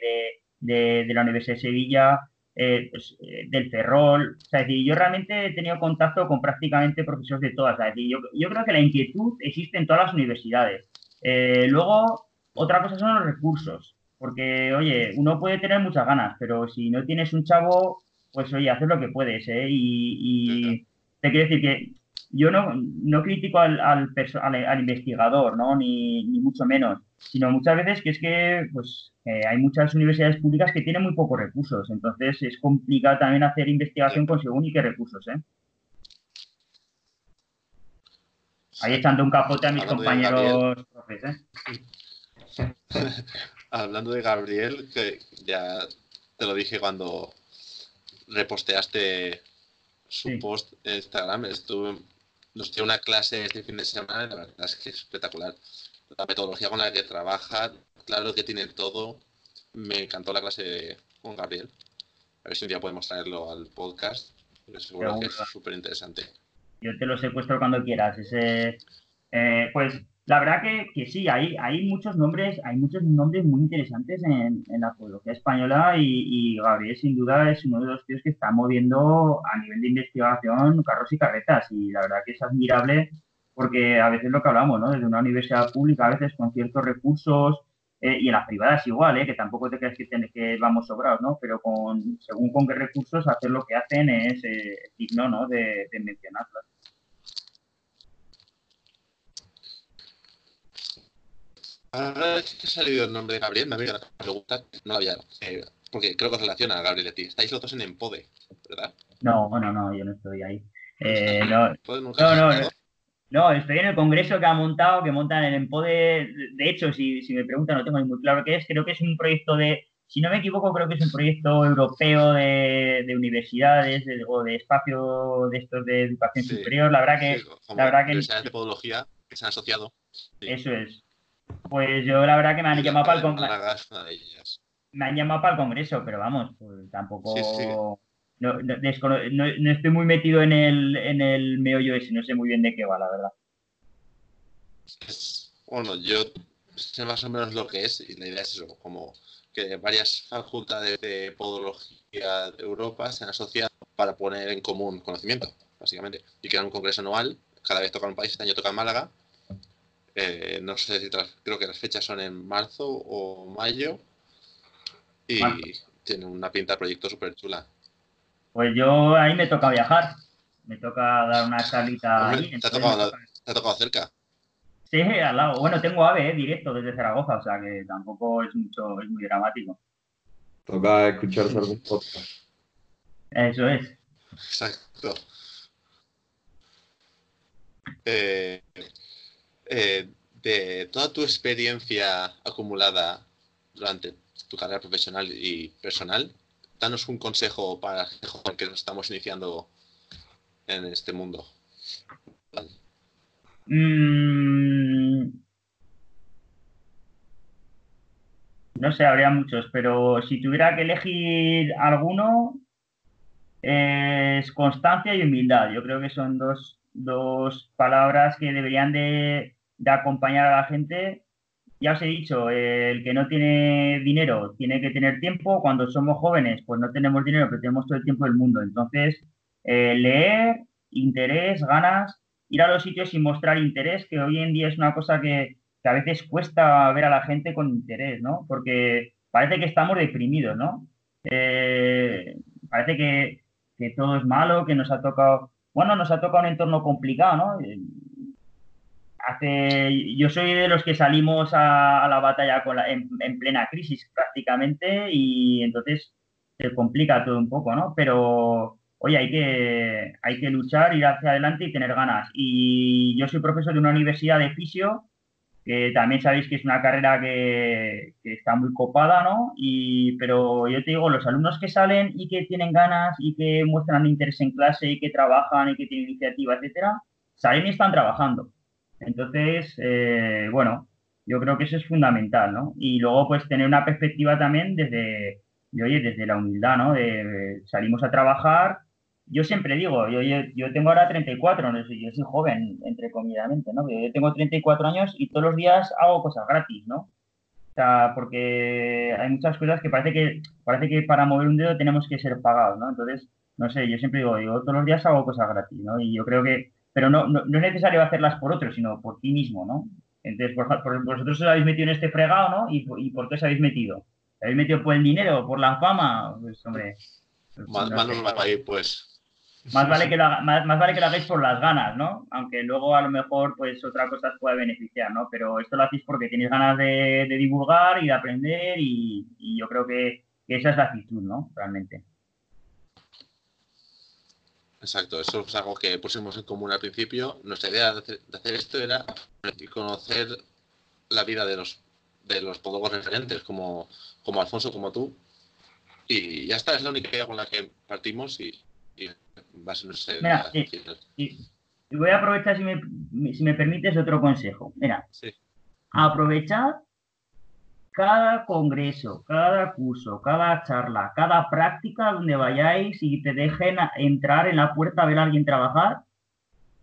Speaker 3: de, de, la Universidad de Sevilla. eh, pues, eh, del Ferrol. O sea, es decir, yo realmente he tenido contacto con prácticamente profesores de todas. Es decir, yo, yo creo que la inquietud existe en todas las universidades. Eh, luego, otra cosa son los recursos. Porque, oye, uno puede tener muchas ganas, pero si no tienes un chavo, pues oye, haces lo que puedes, ¿eh? Y, te quiero decir que yo no, no critico al, al, al, investigador, ¿no? Ni, ni, mucho menos, sino muchas veces que es que, pues, eh, hay muchas universidades públicas que tienen muy pocos recursos, entonces es complicado también hacer investigación con según y qué recursos, ¿eh? Ahí echando un capote a mis compañeros profes, ¿eh?
Speaker 1: hablando de Gabriel, que ya te lo dije cuando reposteaste su post en Instagram, estuve, nos dio una clase este fin de semana, la verdad es que es espectacular. La metodología con la que trabaja, claro que tiene todo. Me encantó la clase con Gabriel. A ver si un día podemos traerlo al podcast, seguro que es súper interesante.
Speaker 3: Yo te lo secuestro cuando quieras. Ese, eh, pues la verdad que, que, sí, hay, hay muchos nombres, hay muchos nombres muy interesantes en, la podología española y, Gabriel sin duda es uno de los tíos que está moviendo a nivel de investigación carros y carretas y la verdad que es admirable porque a veces lo que hablamos, ¿no? Desde una universidad pública, a veces con ciertos recursos eh, y en las privadas igual, ¿eh? Que tampoco te crees que, que vamos sobrados, ¿no? Pero con, según con qué recursos hacer lo que hacen es eh, digno, ¿no? De mencionarlas.
Speaker 1: Ahora que ha salido el nombre de Gabriel, me la pregunta, no la había, eh, porque creo que relaciona a Gabriel y a ti. Estáis los dos en Empode, ¿verdad?
Speaker 3: No, bueno, no, yo no estoy ahí. Eh, no, no, no, no, estoy en el congreso que ha montado, que montan en Empode. De hecho, si, si me preguntan, no tengo ni muy claro qué es. Creo que es un proyecto de, si no me equivoco, creo que es un proyecto europeo de, de universidades o de espacio de estos de educación superior. La verdad que. la verdad que
Speaker 1: universidades de podología que se han asociado.
Speaker 3: Eso es. Pues yo la verdad que me han llamado para el congreso. Me han llamado para el congreso, pero vamos, pues tampoco. No, no, estoy muy metido en el, en el meollo ese, no sé muy bien de qué va, la verdad.
Speaker 1: bueno, yo sé más o menos lo que es y la idea es eso, como que varias facultades de podología de Europa se han asociado para poner en común conocimiento, básicamente, y crear un congreso anual. Cada vez toca un país, este año toca Málaga, eh, no sé si creo que las fechas son en marzo o mayo. Y tiene una pinta de proyecto súper chula.
Speaker 3: Pues yo ahí me toca viajar. Me toca dar una charlita ahí.
Speaker 1: ¿Te ha, tocado, cerca?
Speaker 3: Sí, al lado. Bueno, tengo AVE eh, directo desde Zaragoza, o sea que tampoco es mucho, es muy dramático.
Speaker 2: Toca escuchar algún podcast.
Speaker 3: Eso es.
Speaker 1: Exacto. Eh, eh, de toda tu experiencia acumulada durante tu carrera profesional y personal, danos un consejo para el que nos estamos iniciando en este mundo.
Speaker 3: Mm. no sé, habría muchos, pero si tuviera que elegir alguno, es constancia y humildad. Yo creo que son dos, dos palabras que deberían de de acompañar a la gente. Ya os he dicho, el que no tiene dinero tiene que tener tiempo. Cuando somos jóvenes, pues no tenemos dinero, pero tenemos todo el tiempo del mundo. Entonces, eh, leer, interés, ganas, ir a los sitios y mostrar interés, que hoy en día es una cosa que, a veces cuesta ver a la gente con interés, ¿no? Porque parece que estamos deprimidos, ¿no? Eh, parece que, que, todo es malo, que nos ha tocado, bueno, nos ha tocado un entorno complicado, ¿no? Hace, yo soy de los que salimos a, la batalla con en, plena crisis prácticamente y entonces se complica todo un poco, ¿no? Pero, oye, hay que, hay que luchar, ir hacia adelante y tener ganas. Y yo soy profesor de una universidad de fisio, que también sabéis que es una carrera que, que está muy copada, ¿no? Y, pero yo te digo, los alumnos que salen y que tienen ganas y que muestran interés en clase y que trabajan y que tienen iniciativa, etcétera, salen y están trabajando. Entonces, eh, bueno, yo creo que eso es fundamental, ¿no? Y luego, pues, tener una perspectiva también desde, oye, desde la humildad, ¿no? De, salimos a trabajar. Yo siempre digo, yo, yo, tengo ahora 34, no yo soy joven, entre comillas, ¿no? Yo tengo 34 años y todos los días hago cosas gratis, ¿no? O sea, porque hay muchas cosas que parece que parece que para mover un dedo tenemos que ser pagados, ¿no? Entonces, no sé, yo siempre digo, yo todos los días hago cosas gratis, ¿no? Y yo creo que, pero no, no, es necesario hacerlas por otros, sino por ti mismo, ¿no? Entonces, por, por, vosotros os habéis metido en este fregado, ¿no? ¿Y, ¿Y por qué os habéis metido? ¿Os habéis metido por el dinero, por la fama? Pues, hombre.
Speaker 1: Pues, más, no nos va a ir, pues.
Speaker 3: Más vale, que lo más, vale que lo hagáis por las ganas, ¿no? Aunque luego a lo mejor pues otra cosa os puede beneficiar, ¿no? Pero esto lo hacéis porque tenéis ganas de, divulgar y de aprender y, yo creo que, esa es la actitud, ¿no? Realmente.
Speaker 1: Exacto, eso es algo que pusimos en común al principio. Nuestra idea de hacer, esto era conocer la vida de los de los podólogos referentes como, como Alfonso, como tú. Y ya está, es la única idea con la que partimos y,
Speaker 3: Mira, y, voy a aprovechar, si me, si me permites, otro consejo. Mira, aprovechad cada congreso, cada curso, cada charla, cada práctica donde vayáis y te dejen entrar en la puerta a ver a alguien trabajar,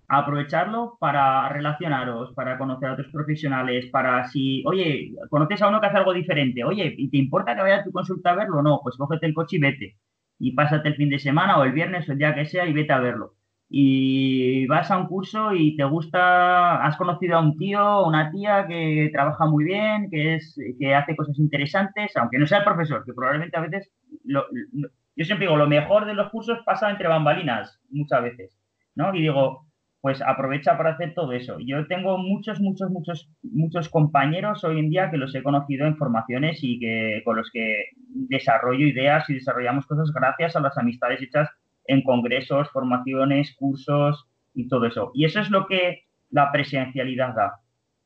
Speaker 3: aprovecharlo para relacionaros, para conocer a otros profesionales, para si, oye, conoces a uno que hace algo diferente, oye, ¿y te importa que vaya a tu consulta a verlo? No, pues cógete el coche y vete y pásate el fin de semana o el viernes o el día que sea y vete a verlo. Y vas a un curso y te gusta, has conocido a un tío o una tía que trabaja muy bien, que, es, que hace cosas interesantes, aunque no sea el profesor, que probablemente a veces, yo siempre digo, lo mejor de los cursos pasa entre bambalinas, muchas veces, ¿no? Y digo, pues aprovecha para hacer todo eso. Yo tengo muchos, muchos, muchos, muchos compañeros hoy en día que los he conocido en formaciones y que con los que desarrollo ideas y desarrollamos cosas gracias a las amistades hechas en congresos, formaciones, cursos y todo eso. Y eso es lo que la presencialidad da,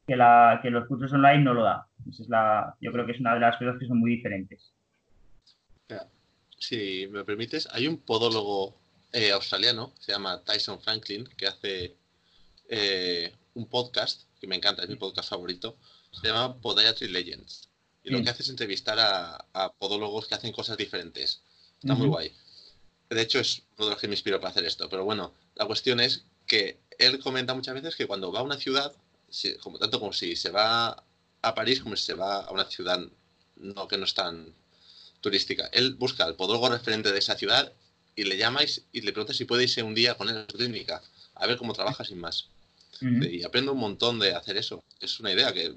Speaker 3: que, la, que los cursos online no lo da. Esa es la, yo creo que es una de las cosas que son muy diferentes.
Speaker 1: Si me permites, hay un podólogo eh, australiano, se llama Tyson Franklin, que hace eh, un podcast, que me encanta, es mi podcast favorito, se llama Podiatry Legends. Y lo que hace es entrevistar a, podólogos que hacen cosas diferentes. Está muy guay. De hecho, es uno de los que me inspiró para hacer esto. Pero bueno, la cuestión es que él comenta muchas veces que cuando va a una ciudad, como, tanto como si se va a París como si se va a una ciudad no, que no es tan turística, él busca al podólogo referente de esa ciudad y le llamáis y le preguntáis si puede irse un día con él a su clínica, a ver cómo trabaja sin más. Y aprendo un montón de hacer eso. Es una idea que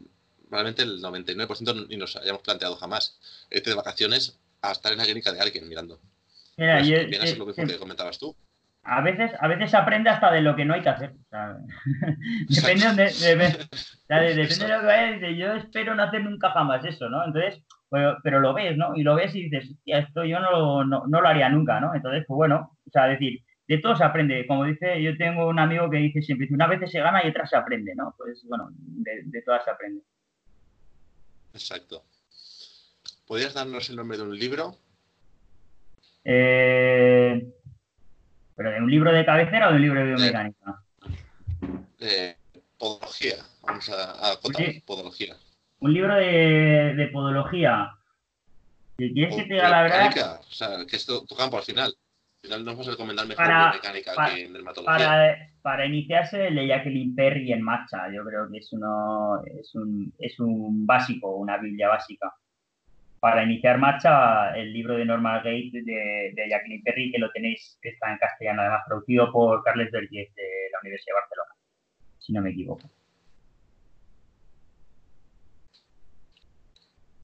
Speaker 1: realmente el 99% ni nos hayamos planteado jamás. Irte de vacaciones a estar en la clínica de alguien mirando. Mira, pues, lo que, comentabas tú.
Speaker 3: A veces, a veces se aprende hasta de lo que no hay que hacer. depende, de, depende de lo que vaya. Yo espero no hacer nunca jamás eso, ¿no? Entonces, pero, lo ves, ¿no? Y lo ves y dices, esto yo no, no, lo haría nunca, ¿no? Entonces, pues bueno, o sea, decir, de todo se aprende. Como dice, yo tengo un amigo que dice siempre, una vez se gana y otra se aprende, ¿no? Pues bueno, de, todas se aprende.
Speaker 1: Exacto. ¿Podrías darnos el nombre de un libro?
Speaker 3: Eh, ¿Pero de un libro de cabecera o de un libro de biomecánica?
Speaker 1: De, podología. Vamos a, a podología
Speaker 3: un libro de, podología. Si quieres que te diga la verdad.
Speaker 1: O sea, que es tu, campo al final. Al final nos vas a recomendar mejor para, mecánica que en dermatología.
Speaker 3: Para, para iniciarse, el de Jacqueline Perry en marcha. Yo creo que es, uno, es, un, es un básico, una biblia básica. Para iniciar marcha, el libro de Normal Gate de, de Jacqueline Perry, que lo tenéis, que está en castellano, además traducido por Carles Vergés de la Universidad de Barcelona, si no me equivoco.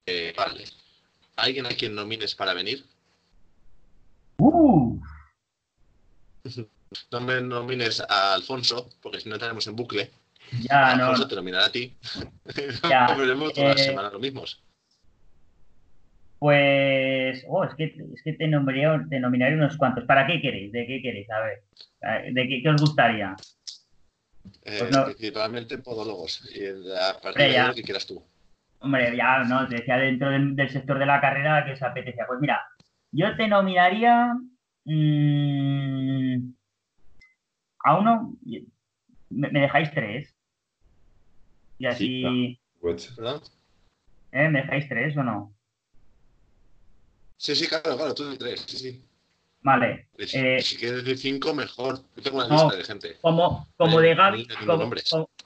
Speaker 1: Eh, vale. ¿Alguien a quien nomines para venir?
Speaker 3: Uh.
Speaker 1: No me nomines a Alfonso, porque si no estaremos en bucle.
Speaker 3: Ya,
Speaker 1: no.
Speaker 3: Alfonso
Speaker 1: te nominará a ti. Ya. veremos todas las eh, semanas lo mismos.
Speaker 3: Pues, oh, es que, es que te, nombraría, te nominaré unos cuantos. ¿Para qué queréis? ¿De qué queréis? A ver, ¿de qué, qué os gustaría?
Speaker 1: Eh, pues Principalmente podólogos. Y a partir de lo que quieras tú.
Speaker 3: Hombre, ya no, te decía dentro del, sector de la carrera que se apetecía. Pues mira, yo te nominaría mm, a uno. Me, dejáis tres. Y así. ¿Eh? ¿Me dejáis tres o no?
Speaker 1: Sí, sí, claro, claro, tú de tres, sí, sí.
Speaker 3: Vale.
Speaker 1: Eh, si quieres decir cinco, mejor. Yo tengo una lista de gente.
Speaker 3: Como, como, de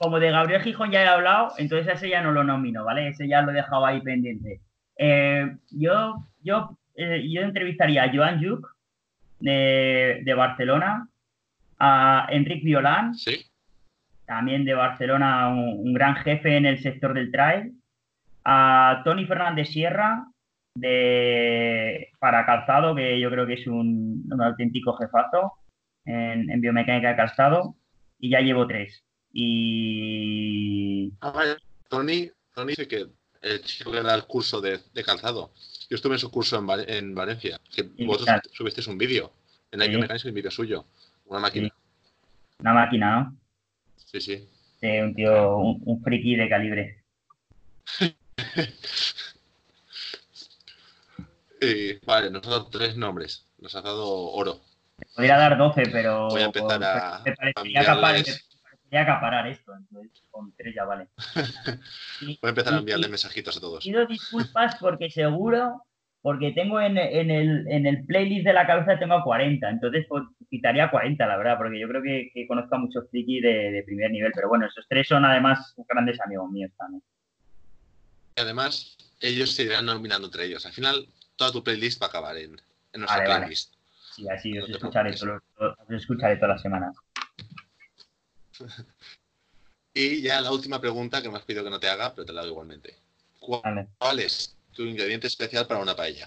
Speaker 3: como, de Gabriel Gijón ya he hablado, entonces ese ya no lo nomino, ¿vale? Ese ya lo he dejado ahí pendiente. Eh, yo, yo, eh, yo entrevistaría a Joan Juk de, de Barcelona, a Enric Violán,
Speaker 1: ¿Sí?
Speaker 3: también de Barcelona, un, gran jefe en el sector del trail, a Tony Fernández Sierra, de, para calzado, que yo creo que es un, auténtico jefazo en, biomecánica de calzado, y ya llevo tres. Y.
Speaker 1: Ah, Tony, Tony dice que el chico que da el curso de, calzado. Yo estuve en su curso en, Valencia, que vosotros subisteis un vídeo en la sí. biomecánica, un vídeo suyo. Una máquina.
Speaker 3: Una máquina, ¿no?
Speaker 1: Sí, sí.
Speaker 3: Sí, un tío, un, friki de calibre.
Speaker 1: vale, nos ha dado tres nombres. Nos ha dado oro.
Speaker 3: Podría dar doce, pero.
Speaker 1: Voy a empezar a.
Speaker 3: Me parecería, acaparar, esto, entonces con tres ya vale.
Speaker 1: Voy a empezar a enviarle mensajitos a todos.
Speaker 3: Pido disculpas porque seguro porque tengo en, el, playlist de la cabeza tengo 40, entonces pues, quitaría 40, la verdad, porque yo creo que, conozco a muchos friki de, primer nivel, pero bueno, esos tres son además grandes amigos míos también.
Speaker 1: Y además, ellos se irán nominando entre ellos. Al final, toda tu playlist va a acabar en, nuestra playlist.
Speaker 3: Sí, así os, escucharé escucharé todas las semanas.
Speaker 1: y ya la última pregunta que me has pedido que no te haga, pero te la hago igualmente. ¿Cuál es tu ingrediente especial para una paella?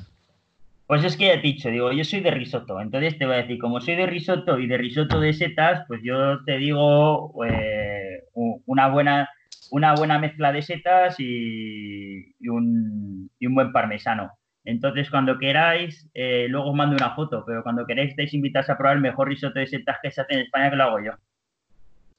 Speaker 3: Pues es que ya he dicho, digo, yo soy de risotto, entonces te voy a decir, como soy de risotto y de risotto de setas, pues yo te digo eh, una, buena, una buena mezcla de setas y, un, buen parmesano. Entonces, cuando queráis, eh, luego os mando una foto, pero cuando queráis, estáis invitados a probar el mejor risotto de setas que se hace en España, que lo hago yo.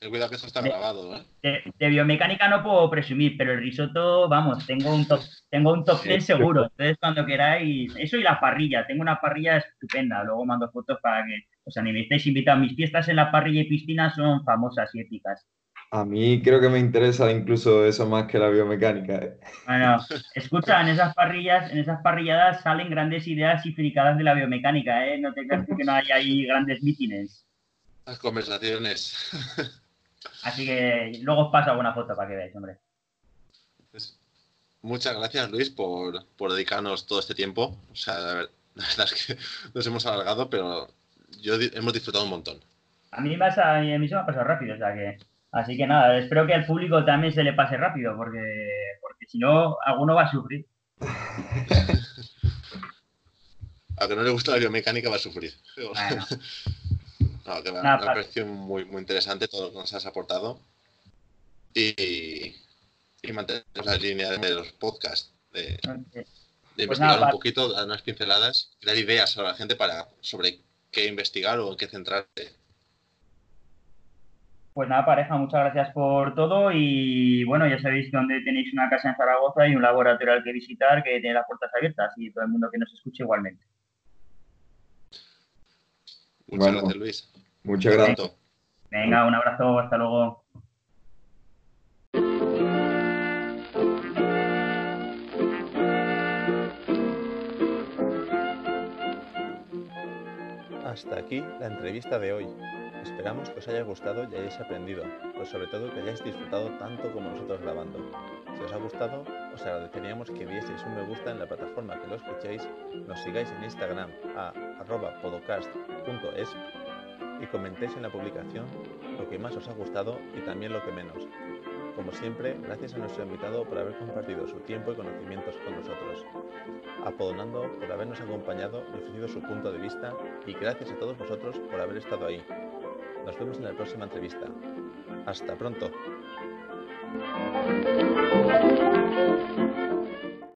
Speaker 1: cuidado que eso está grabado, ¿eh?
Speaker 3: De, biomecánica no puedo presumir, pero el risotto, vamos, tengo un top, tengo un top 10 seguro. Entonces, cuando queráis, eso y la parrilla. Tengo una parrilla estupenda. Luego mando fotos para que os animéis. invitados. Mis fiestas en la parrilla y piscina son famosas y épicas.
Speaker 2: A mí creo que me interesa incluso eso más que la biomecánica. ¿eh?
Speaker 3: Bueno, escucha, en esas parrillas, en esas parrilladas salen grandes ideas y fricadas de la biomecánica, ¿eh? No te creas que no hay ahí grandes mítines.
Speaker 1: Las conversaciones.
Speaker 3: Así que luego os paso alguna foto para que veáis, hombre.
Speaker 1: Muchas gracias, Luis, por, dedicarnos todo este tiempo. O sea, la verdad es que nos hemos alargado, pero yo hemos disfrutado un montón.
Speaker 3: A mí, me a mí se me ha pasado rápido, o sea que... Así que nada, espero que al público también se le pase rápido, porque, porque si no, alguno va a sufrir.
Speaker 1: a que no le gusta la biomecánica va a sufrir. no, que me, ha parecido muy, muy interesante todo lo que nos has aportado. Y, y mantener la línea de los podcasts, de, pues investigar un poquito, dar unas pinceladas, dar ideas a la gente para sobre qué investigar o en qué centrarse.
Speaker 3: Pues nada, pareja, muchas gracias por todo y bueno, ya sabéis dónde tenéis una casa en Zaragoza y un laboratorio al que visitar que tiene las puertas abiertas y todo el mundo que nos escuche igualmente.
Speaker 1: Muchas gracias, Luis.
Speaker 2: Muchas gracias.
Speaker 3: Venga, un abrazo, hasta luego.
Speaker 1: Hasta aquí la entrevista de hoy. Esperamos que os haya gustado y hayáis aprendido, pero sobre todo que hayáis disfrutado tanto como nosotros grabando. Si os ha gustado, os agradeceríamos que dieseis un me gusta en la plataforma que lo escuchéis, nos sigáis en Instagram a podocast.es y comentéis en la publicación lo que más os ha gustado y también lo que menos. Como siempre, gracias a nuestro invitado por haber compartido su tiempo y conocimientos con nosotros, a Podonando por habernos acompañado y ofrecido su punto de vista y gracias a todos vosotros por haber estado ahí. Nos vemos en la próxima entrevista. Hasta pronto.